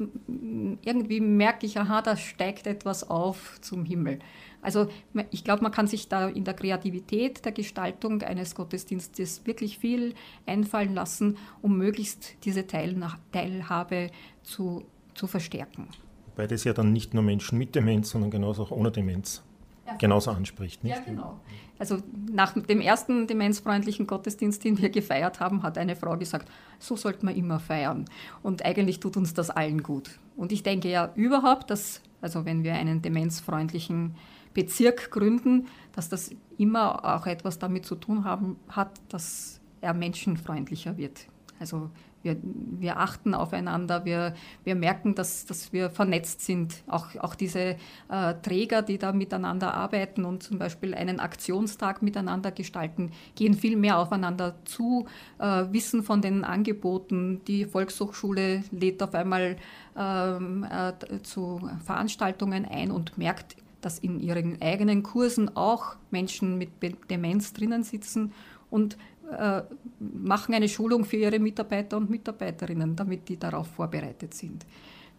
irgendwie merke ich, aha, da steigt etwas auf zum Himmel. Also ich glaube, man kann sich da in der Kreativität der Gestaltung eines Gottesdienstes wirklich viel einfallen lassen, um möglichst diese Teilhabe zu, zu verstärken. Weil das ja dann nicht nur Menschen mit Demenz, sondern genauso auch ohne Demenz ja. genauso anspricht. Nicht? Ja, genau. Also nach dem ersten demenzfreundlichen Gottesdienst, den wir gefeiert haben, hat eine Frau gesagt, so sollte man immer feiern. Und eigentlich tut uns das allen gut. Und ich denke ja überhaupt, dass, also wenn wir einen demenzfreundlichen Bezirk gründen, dass das immer auch etwas damit zu tun haben, hat, dass er menschenfreundlicher wird. Also wir, wir achten aufeinander, wir, wir merken, dass, dass wir vernetzt sind. Auch, auch diese äh, Träger, die da miteinander arbeiten und zum Beispiel einen Aktionstag miteinander gestalten, gehen viel mehr aufeinander zu, äh, wissen von den Angeboten. Die Volkshochschule lädt auf einmal ähm, äh, zu Veranstaltungen ein und merkt, dass in ihren eigenen Kursen auch Menschen mit Demenz drinnen sitzen und äh, machen eine Schulung für ihre Mitarbeiter und Mitarbeiterinnen, damit die darauf vorbereitet sind.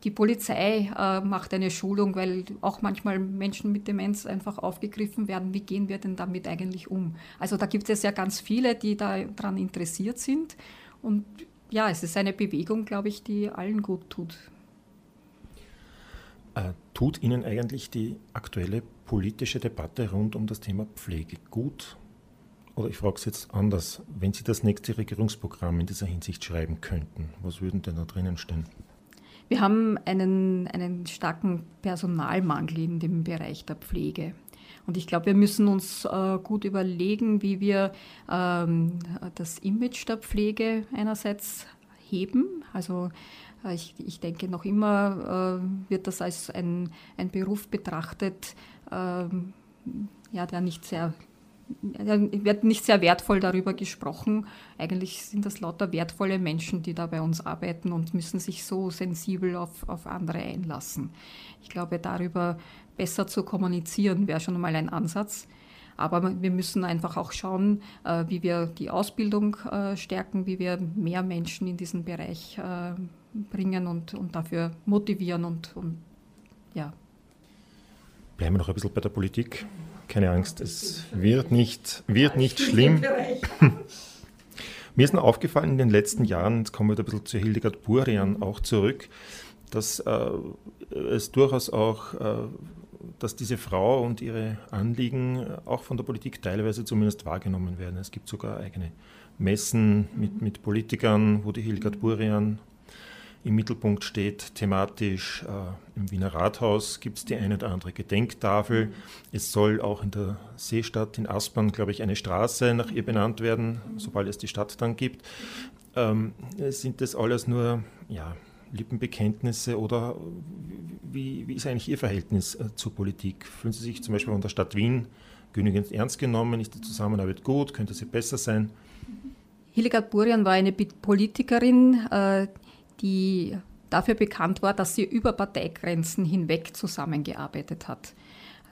Die Polizei äh, macht eine Schulung, weil auch manchmal Menschen mit Demenz einfach aufgegriffen werden. Wie gehen wir denn damit eigentlich um? Also da gibt es ja ganz viele, die daran interessiert sind. Und ja, es ist eine Bewegung, glaube ich, die allen gut tut. Äh, tut Ihnen eigentlich die aktuelle politische Debatte rund um das Thema Pflege gut? oder ich frage es jetzt anders, wenn Sie das nächste Regierungsprogramm in dieser Hinsicht schreiben könnten, was würden denn da drinnen stehen? Wir haben einen, einen starken Personalmangel in dem Bereich der Pflege. Und ich glaube, wir müssen uns äh, gut überlegen, wie wir ähm, das Image der Pflege einerseits heben. Also ich, ich, denke, noch immer äh, wird das als ein, ein Beruf betrachtet, ähm, ja, der nicht sehr wird nicht sehr wertvoll darüber gesprochen. Eigentlich sind das lauter wertvolle Menschen, die da bei uns arbeiten und müssen sich so sensibel auf, auf andere einlassen. Ich glaube, darüber besser zu kommunizieren wäre schon mal ein Ansatz. Aber wir müssen einfach auch schauen, äh, wie wir die Ausbildung äh, stärken, wie wir mehr Menschen in diesen Bereich äh, bringen und, und dafür motivieren und, und ja. Bleiben wir noch ein bisschen bei der Politik keine Angst, es wird nicht, wird nicht schlimm. <laughs> Mir ist noch aufgefallen in den letzten Jahren, jetzt kommen wir wieder ein bisschen zu Hildegard Burian auch zurück, dass äh, es durchaus auch, äh, dass diese Frau und ihre Anliegen auch von der Politik teilweise zumindest wahrgenommen werden. Es gibt sogar eigene Messen mit, mit Politikern, wo die Hildegard Burian im Mittelpunkt steht. Thematisch äh, im Wiener Rathaus gibt es die eine oder andere Gedenktafel. Es soll auch in der Seestadt in Aspern, glaube ich, eine Straße nach ihr benannt werden, sobald es die Stadt dann gibt. Ähm, sind das alles nur ja, Lippenbekenntnisse oder wie, wie, ist eigentlich Ihr Verhältnis äh, zur Politik? Fühlen Sie sich zum Beispiel von der Stadt Wien genügend ernst genommen? Ist die Zusammenarbeit gut? Könnte sie besser sein? Hildegard Burian war eine Politikerin, äh, die dafür bekannt war, dass sie über Parteigrenzen hinweg zusammengearbeitet hat.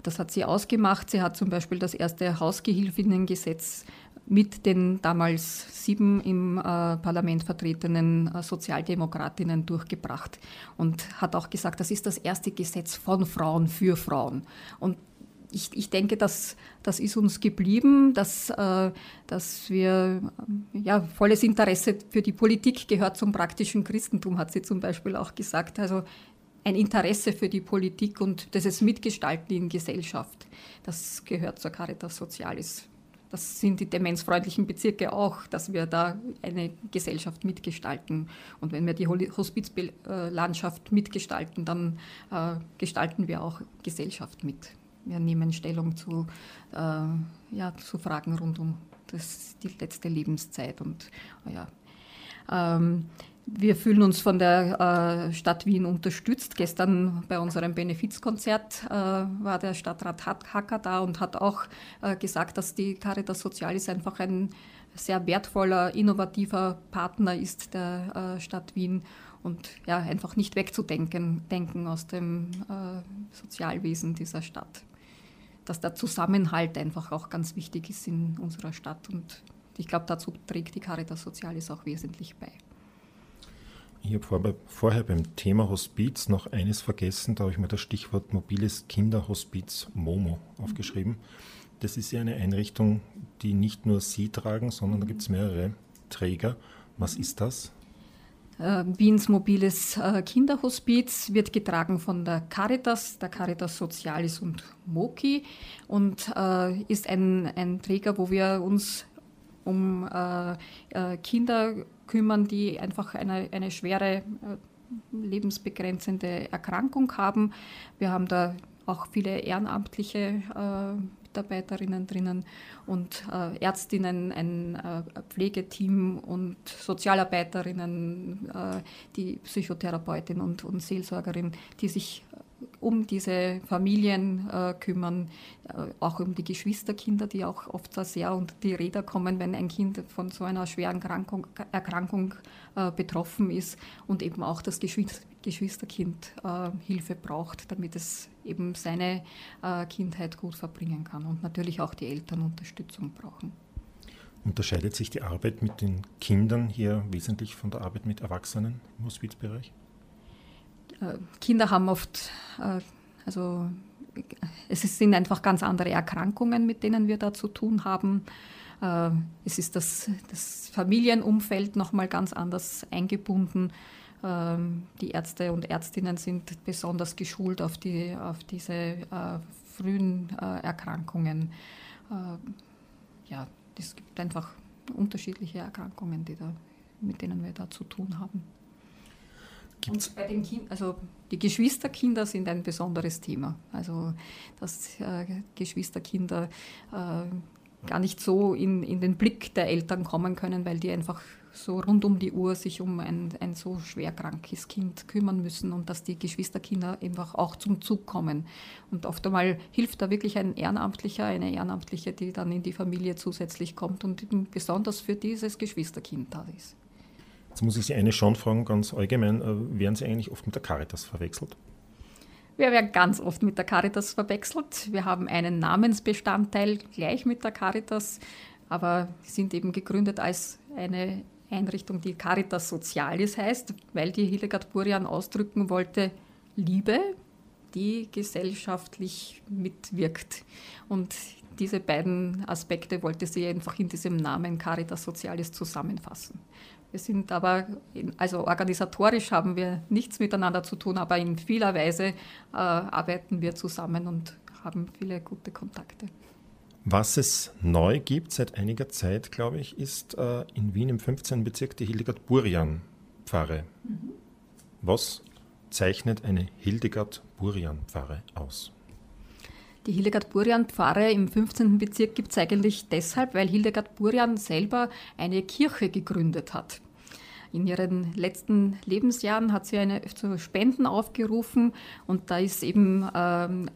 Das hat sie ausgemacht. Sie hat zum Beispiel das erste Hausgehilfinnengesetz mit den damals sieben im äh, Parlament vertretenen äh, Sozialdemokratinnen durchgebracht und hat auch gesagt, das ist das erste Gesetz von Frauen für Frauen. Und ich, ich denke, dass, das ist uns geblieben, dass, äh, dass wir ja, volles Interesse für die Politik gehört zum praktischen Christentum, hat sie zum Beispiel auch gesagt. Also ein Interesse für die Politik und das Mitgestalten in Gesellschaft, das gehört zur Caritas Socialis. Das sind die demenzfreundlichen Bezirke auch, dass wir da eine Gesellschaft mitgestalten. Und wenn wir die Hospizlandschaft mitgestalten, dann äh, gestalten wir auch Gesellschaft mit wir nehmen Stellung zu, äh, ja, zu Fragen rund um das, die letzte Lebenszeit. Und ja, ähm, wir fühlen uns von der äh, Stadt Wien unterstützt. Gestern bei unserem Benefizkonzert äh, war der Stadtrat Hacker da und hat auch äh, gesagt, dass die Caritas Socialis einfach ein sehr wertvoller, innovativer Partner ist der äh, Stadt Wien und ja, einfach nicht wegzudenken denken aus dem äh, Sozialwesen dieser Stadt dass der Zusammenhalt einfach auch ganz wichtig ist in unserer Stadt. Und ich glaube, dazu trägt die Caritas Socialis auch wesentlich bei. Ich habe vor, vorher beim Thema Hospiz noch eines vergessen, da habe ich mir das Stichwort mobiles Kinderhospiz MOMO aufgeschrieben. Das ist ja eine Einrichtung, die nicht nur Sie tragen, sondern da gibt es mehrere Träger. Was ist das? Äh, Wiens mobiles äh, Kinderhospiz wird getragen von der Caritas, der Caritas Socialis und Moki und äh, ist ein, ein Träger, wo wir uns um Kinder kümmern, die einfach eine, eine schwere lebensbegrenzende Erkrankung haben. Wir haben da auch viele ehrenamtliche Mitarbeiterinnen drinnen und äh, Ärztinnen, ein äh, Pflegeteam und Sozialarbeiterinnen, äh, die Psychotherapeutin und, und Seelsorgerin, die sich um diese Familien äh, kümmern, äh, auch um die Geschwisterkinder, die auch oft sehr unter die Räder kommen, wenn ein Kind von so einer schweren Erkrankung, Erkrankung äh, betroffen ist und eben auch das Geschwisterkind äh, Hilfe braucht, damit es eben seine äh, Kindheit gut verbringen kann und natürlich auch die Eltern Unterstützung brauchen. Unterscheidet sich die Arbeit mit den Kindern hier wesentlich von der Arbeit mit Erwachsenen im Hospizbereich? Äh, Kinder haben oft, äh, also es sind einfach ganz andere Erkrankungen, mit denen wir da zu tun haben. Äh, es ist das, das Familienumfeld nochmal ganz anders eingebunden. Ähm, die Ärzte und Ärztinnen sind besonders geschult auf, die, auf diese frühen Erkrankungen. Ja, es gibt einfach unterschiedliche Erkrankungen, die da, mit denen wir da zu tun haben. Gibt's? Und bei den kind, also die Geschwisterkinder sind ein besonderes Thema. Also dass äh, Geschwisterkinder äh, gar nicht so in, in den Blick der Eltern kommen können, weil die einfach so rund um die Uhr sich um ein, ein so schwer krankes Kind kümmern müssen und dass die Geschwisterkinder einfach auch zum Zug kommen. Und oft einmal hilft da wirklich ein Ehrenamtlicher, eine Ehrenamtliche, die dann in die Familie zusätzlich kommt und besonders für dieses Geschwisterkind da ist. Jetzt muss ich Sie eine schon fragen, ganz allgemein. Äh, werden Sie eigentlich oft mit der Caritas verwechselt? Wir werden ganz oft mit der Caritas verwechselt. Wir haben einen Namensbestandteil gleich mit der Caritas, aber sind eben gegründet als eine Einrichtung, die Caritas Socialis heißt, weil die Hildegard Burian ausdrücken wollte, Liebe, die gesellschaftlich mitwirkt. Und diese beiden Aspekte wollte sie einfach in diesem Namen Caritas Socialis zusammenfassen. Wir sind aber, also organisatorisch haben wir nichts miteinander zu tun, aber in vieler Weise äh, arbeiten wir zusammen und haben viele gute Kontakte. Was es neu gibt seit einiger Zeit, glaube ich, ist äh, in Wien im 15. Bezirk die Hildegard-Burian-Pfarre. Mhm. Was zeichnet eine Hildegard-Burian-Pfarre aus? Die Hildegard-Burian-Pfarre im 15. Bezirk gibt es eigentlich deshalb, weil Hildegard Burian selber eine Kirche gegründet hat. In ihren letzten Lebensjahren hat sie eine, zu Spenden aufgerufen und da ist eben ähm,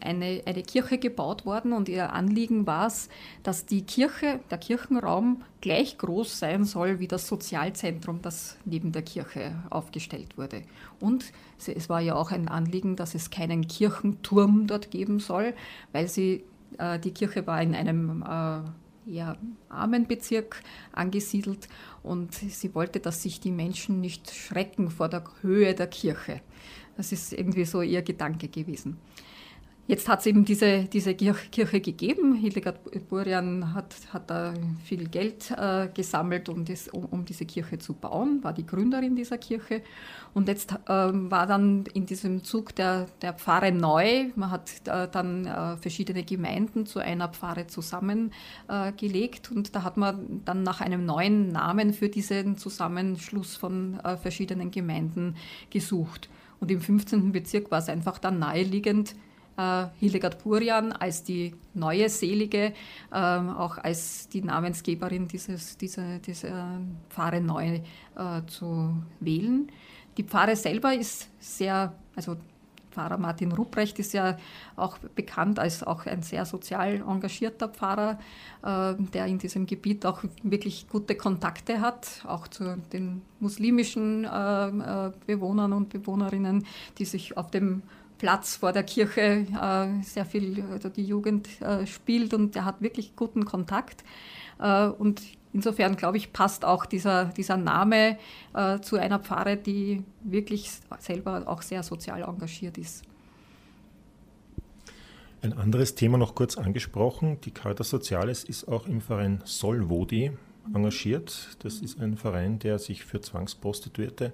eine, eine Kirche gebaut worden und ihr Anliegen war es, dass die Kirche, der Kirchenraum gleich groß sein soll wie das Sozialzentrum, das neben der Kirche aufgestellt wurde. Und es war ja auch ein Anliegen, dass es keinen Kirchenturm dort geben soll, weil sie, äh, die Kirche war in einem äh, eher armen Bezirk angesiedelt und sie wollte, dass sich die Menschen nicht schrecken vor der Höhe der Kirche. Das ist irgendwie so ihr Gedanke gewesen. Jetzt hat es eben diese, diese Kirche gegeben. Hildegard Burian hat, hat da viel Geld äh, gesammelt, um, das, um, um, diese Kirche zu bauen, war die Gründerin dieser Kirche. Und jetzt äh, war dann in diesem Zug der, der Pfarre neu. Man hat äh, dann äh, verschiedene Gemeinden zu einer Pfarre zusammengelegt. und da hat man dann nach einem neuen Namen für diesen Zusammenschluss von äh, verschiedenen Gemeinden gesucht. Und im 15. Bezirk war es einfach dann naheliegend, äh, Hildegard Purian als die neue Selige, ähm, auch als die Namensgeberin dieses, dieser, dieser Pfarre neu äh, zu wählen. Die Pfarre selber ist sehr, also Pfarrer Martin Rupprecht ist ja auch bekannt als auch ein sehr sozial engagierter Pfarrer, äh, der in diesem Gebiet auch wirklich gute Kontakte hat, auch zu den muslimischen Bewohnern und Bewohnerinnen, die sich auf dem Platz vor der Kirche äh, sehr viel also die Jugend äh, spielt und er hat wirklich guten Kontakt. Äh, und insofern, glaube ich, passt auch dieser, dieser Name äh, zu einer Pfarre, die wirklich selber auch sehr sozial engagiert ist. Ein anderes Thema noch kurz angesprochen. Die Caritas Soziales ist auch im Verein Solvodi engagiert. Das ist ein Verein, der sich für Zwangsprostituierte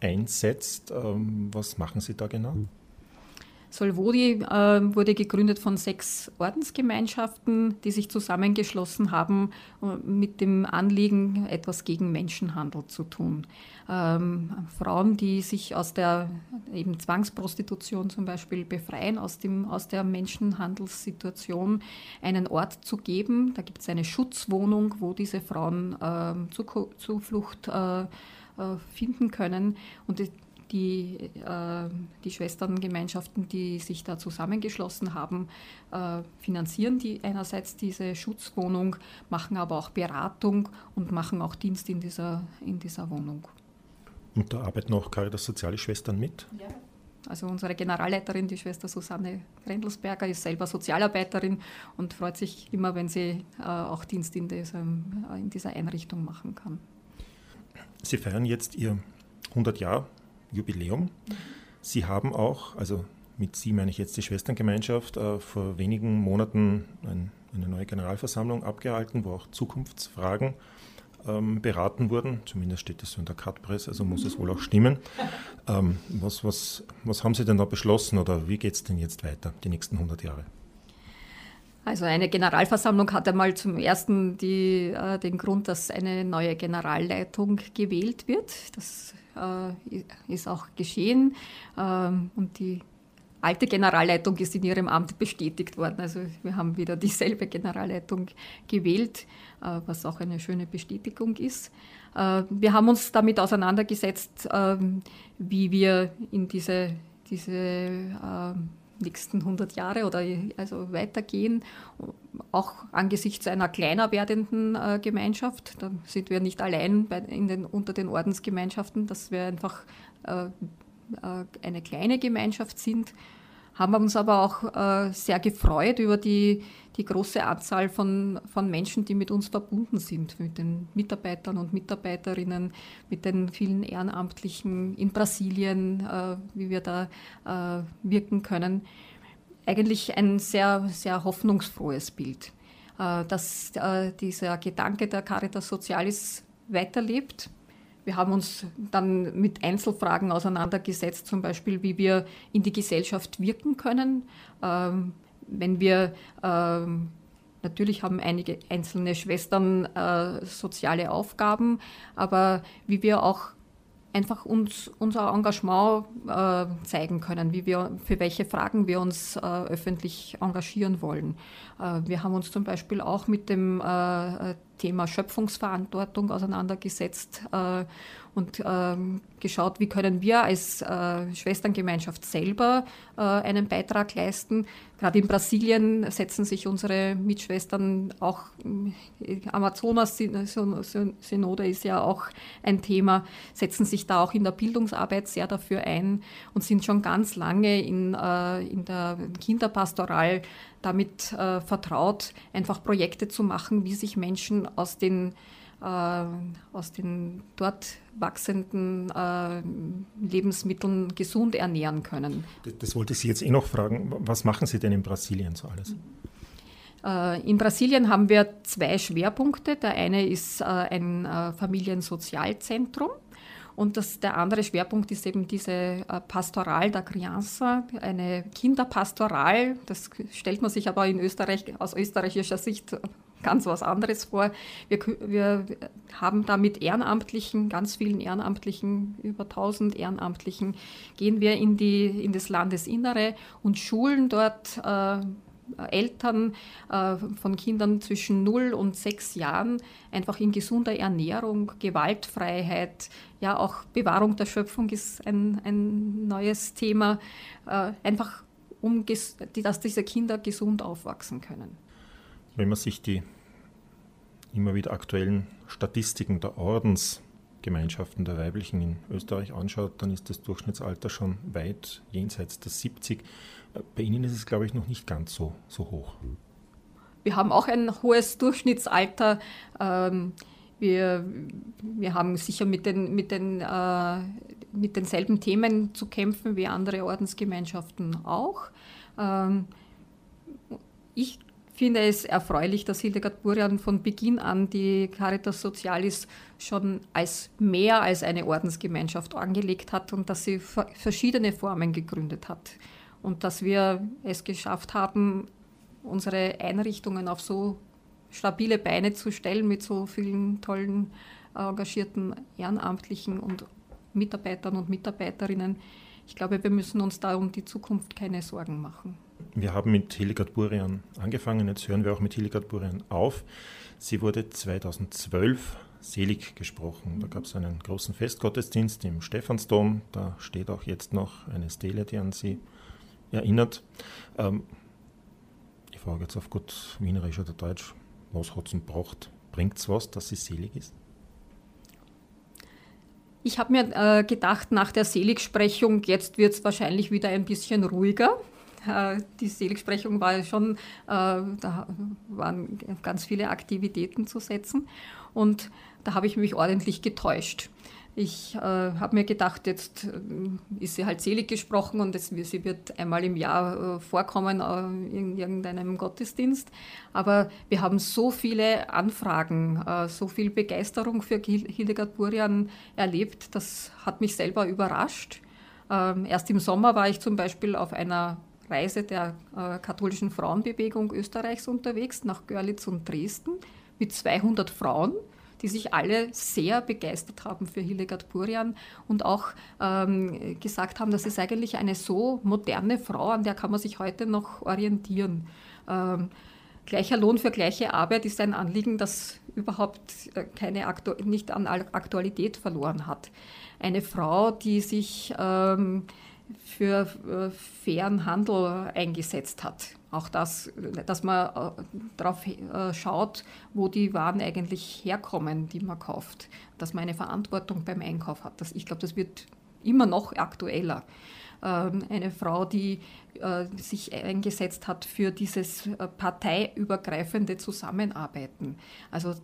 einsetzt. Ähm, was machen Sie da genau? Solvodi äh, wurde gegründet von sechs Ordensgemeinschaften, die sich zusammengeschlossen haben, äh, mit dem Anliegen, etwas gegen Menschenhandel zu tun. Ähm, Frauen, die sich aus der eben Zwangsprostitution zum Beispiel befreien, aus, dem, aus der Menschenhandelssituation, einen Ort zu geben. Da gibt es eine Schutzwohnung, wo diese Frauen äh, Zuflucht äh, finden können. Und die, äh, die Schwesterngemeinschaften, die sich da zusammengeschlossen haben, äh, finanzieren die einerseits diese Schutzwohnung, machen aber auch Beratung und machen auch Dienst in dieser, in dieser Wohnung. Und da arbeiten auch Caritas Soziale Schwestern mit? Ja. Also unsere Generalleiterin, die Schwester Susanne Grendelsberger, ist selber Sozialarbeiterin und freut sich immer, wenn sie äh, auch Dienst in, diesem, äh, in dieser Einrichtung machen kann. Sie feiern jetzt Ihr 100 Jahr Jubiläum. Sie haben auch, also mit Sie meine ich jetzt die Schwesterngemeinschaft, äh, vor wenigen Monaten ein, eine neue Generalversammlung abgehalten, wo auch Zukunftsfragen ähm, beraten wurden. Zumindest steht das so in der Cutpress, also muss es wohl auch stimmen. Ähm, was, was, was haben Sie denn da beschlossen oder wie geht es denn jetzt weiter, die nächsten 100 Jahre? Also eine Generalversammlung hat einmal zum ersten die, äh, den Grund, dass eine neue Generalleitung gewählt wird. Das äh, ist auch geschehen. Ähm, und die alte Generalleitung ist in ihrem Amt bestätigt worden. Also wir haben wieder dieselbe Generalleitung gewählt, äh, was auch eine schöne Bestätigung ist. Äh, wir haben uns damit auseinandergesetzt, ähm, wie wir in diese, diese ähm, nächsten 100 Jahre oder also weitergehen, auch angesichts einer kleiner werdenden äh, Gemeinschaft. Da sind wir nicht allein bei, in den, unter den Ordensgemeinschaften, dass wir einfach äh, äh, eine kleine Gemeinschaft sind, haben uns aber auch äh, sehr gefreut über die, die große Anzahl von, von Menschen, die mit uns verbunden sind, mit den Mitarbeitern und Mitarbeiterinnen, mit den vielen Ehrenamtlichen in Brasilien, äh, wie wir da äh, wirken können. Eigentlich ein sehr, sehr hoffnungsfrohes Bild, äh, dass äh, dieser Gedanke der Caritas Socialis weiterlebt wir haben uns dann mit Einzelfragen auseinandergesetzt, zum Beispiel, wie wir in die Gesellschaft wirken können. Ähm, wenn wir ähm, Natürlich haben einige einzelne Schwestern äh, soziale Aufgaben, aber wie wir auch einfach uns unser Engagement äh, zeigen können, wie wir, für welche Fragen wir uns äh, öffentlich engagieren wollen. Äh, wir haben uns zum Beispiel auch mit dem äh, Thema Schöpfungsverantwortung auseinandergesetzt äh, und ähm, geschaut, wie können wir als äh, Schwesterngemeinschaft selber äh, einen Beitrag leisten. Gerade in Brasilien setzen sich unsere Mitschwestern auch, äh, Amazonas-Synode ist ja auch ein Thema, setzen sich da auch in der Bildungsarbeit sehr dafür ein und sind schon ganz lange in, äh, in der Kinderpastoral damit äh, vertraut, einfach Projekte zu machen, wie sich Menschen aus den, äh, aus den dort wachsenden äh, Lebensmitteln gesund ernähren können. Das, das, wollte ich Sie jetzt eh noch fragen. Was machen Sie denn in Brasilien so alles? Äh, in Brasilien haben wir zwei Schwerpunkte. Der eine ist äh, ein äh, Familiensozialzentrum. Und das, der andere Schwerpunkt ist eben diese äh, Pastoral der Crianza, eine Kinderpastoral. Das stellt man sich aber in Österreich aus österreichischer Sicht ganz was anderes vor. Wir, wir haben da mit Ehrenamtlichen, ganz vielen Ehrenamtlichen, über 1000 Ehrenamtlichen, gehen wir in, die, in das Landesinnere und schulen dort äh, Eltern äh, von Kindern zwischen 0 und 6 Jahren einfach in gesunder Ernährung, Gewaltfreiheit, ja auch Bewahrung der Schöpfung ist ein, ein neues Thema, äh, einfach um, dass diese Kinder gesund aufwachsen können. Wenn man sich die immer wieder aktuellen Statistiken der Ordensgemeinschaften der Weiblichen in Österreich anschaut, dann ist das Durchschnittsalter schon weit jenseits der 70. Bei Ihnen ist es, glaube ich, noch nicht ganz so, so hoch. Wir haben auch ein hohes Durchschnittsalter. Ähm, wir, wir haben sicher mit, den, mit, den, äh, mit denselben Themen zu kämpfen wie andere Ordensgemeinschaften auch. Ähm, ich finde es erfreulich, dass Hildegard Burian von Beginn an die Caritas Socialis schon als mehr als eine Ordensgemeinschaft angelegt hat und dass sie verschiedene Formen gegründet hat und dass wir es geschafft haben, unsere Einrichtungen auf so stabile Beine zu stellen mit so vielen tollen, engagierten Ehrenamtlichen und Mitarbeitern und Mitarbeiterinnen. Ich glaube, wir müssen uns da um die Zukunft keine Sorgen machen. Wir haben mit Hildegard Burian angefangen, jetzt hören wir auch mit Hildegard Burian auf. Sie wurde 2012 selig gesprochen. Da gab es einen großen Festgottesdienst im Stephansdom. Da steht auch jetzt noch eine Stele, die an sie erinnert. Ähm, ich frage jetzt auf gut Wienerisch oder Deutsch, was hat es braucht? Bringt es was, dass sie selig ist? Ich habe mir äh, gedacht, nach der Seligsprechung, jetzt wird es wahrscheinlich wieder ein bisschen ruhiger. Äh, die Seligsprechung war schon, äh, da waren ganz viele Aktivitäten zu setzen und da habe ich mich ordentlich getäuscht. Ich äh, habe mir gedacht, jetzt äh, ist sie halt selig gesprochen und es, sie wird einmal im Jahr äh, vorkommen äh, in irgendeinem Gottesdienst. Aber wir haben so viele Anfragen, äh, so viel Begeisterung für Hildegard Burian erlebt, das hat mich selber überrascht. Ähm, erst im Sommer war ich zum Beispiel auf einer Reise der äh, katholischen Frauenbewegung Österreichs unterwegs nach Görlitz und Dresden mit 200 Frauen, die sich alle sehr begeistert haben für Hildegard Burian und auch ähm, gesagt haben, das ist eigentlich eine so moderne Frau, an der kann man sich heute noch orientieren. Ähm, gleicher Lohn für gleiche Arbeit ist ein Anliegen, das überhaupt äh, keine Aktu nicht an Aktualität verloren hat. Eine Frau, die sich ähm, für äh, fairen Handel eingesetzt hat. Auch das, dass man äh, darauf äh, schaut, wo die Waren eigentlich herkommen, die man kauft. Dass man eine Verantwortung beim Einkauf hat. Das, ich glaube, das wird immer noch aktueller. Ähm, eine Frau, die sich eingesetzt hat für dieses parteiübergreifende Zusammenarbeiten. Also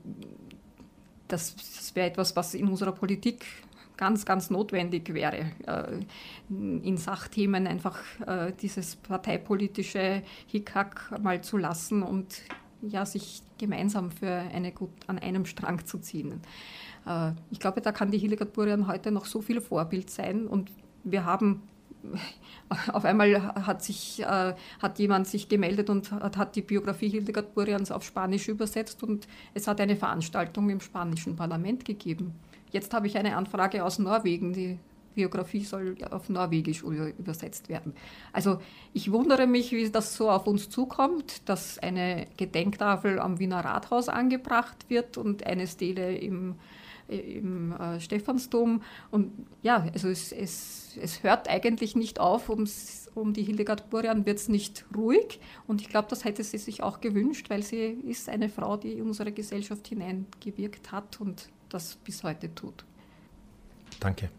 das wäre etwas, was in unserer Politik ganz, ganz notwendig wäre, äh, in Sachthemen einfach äh, dieses parteipolitische Hickhack mal zu lassen und ja, sich gemeinsam für eine gut an einem Strang zu ziehen. Äh, ich glaube, da kann die Hildegard Burian heute noch so viel Vorbild sein und wir haben <laughs> auf einmal hat, sich, äh, hat jemand sich gemeldet und hat, hat, die Biografie Hildegard Burians auf Spanisch übersetzt und es hat eine Veranstaltung im spanischen Parlament gegeben. Jetzt habe ich eine Anfrage aus Norwegen. Die Biografie soll auf Norwegisch übersetzt werden. Also ich wundere mich, wie das so auf uns zukommt, dass eine Gedenktafel am Wiener Rathaus angebracht wird und eine Stele im, im äh, Stephansdom. Und ja, also es, es, es hört eigentlich nicht auf, ums, um die Hildegard Burian wird es nicht ruhig. Und ich glaube, das hätte sie sich auch gewünscht, weil sie ist eine Frau, die in unsere Gesellschaft hineingewirkt hat und das bis heute tut. Danke.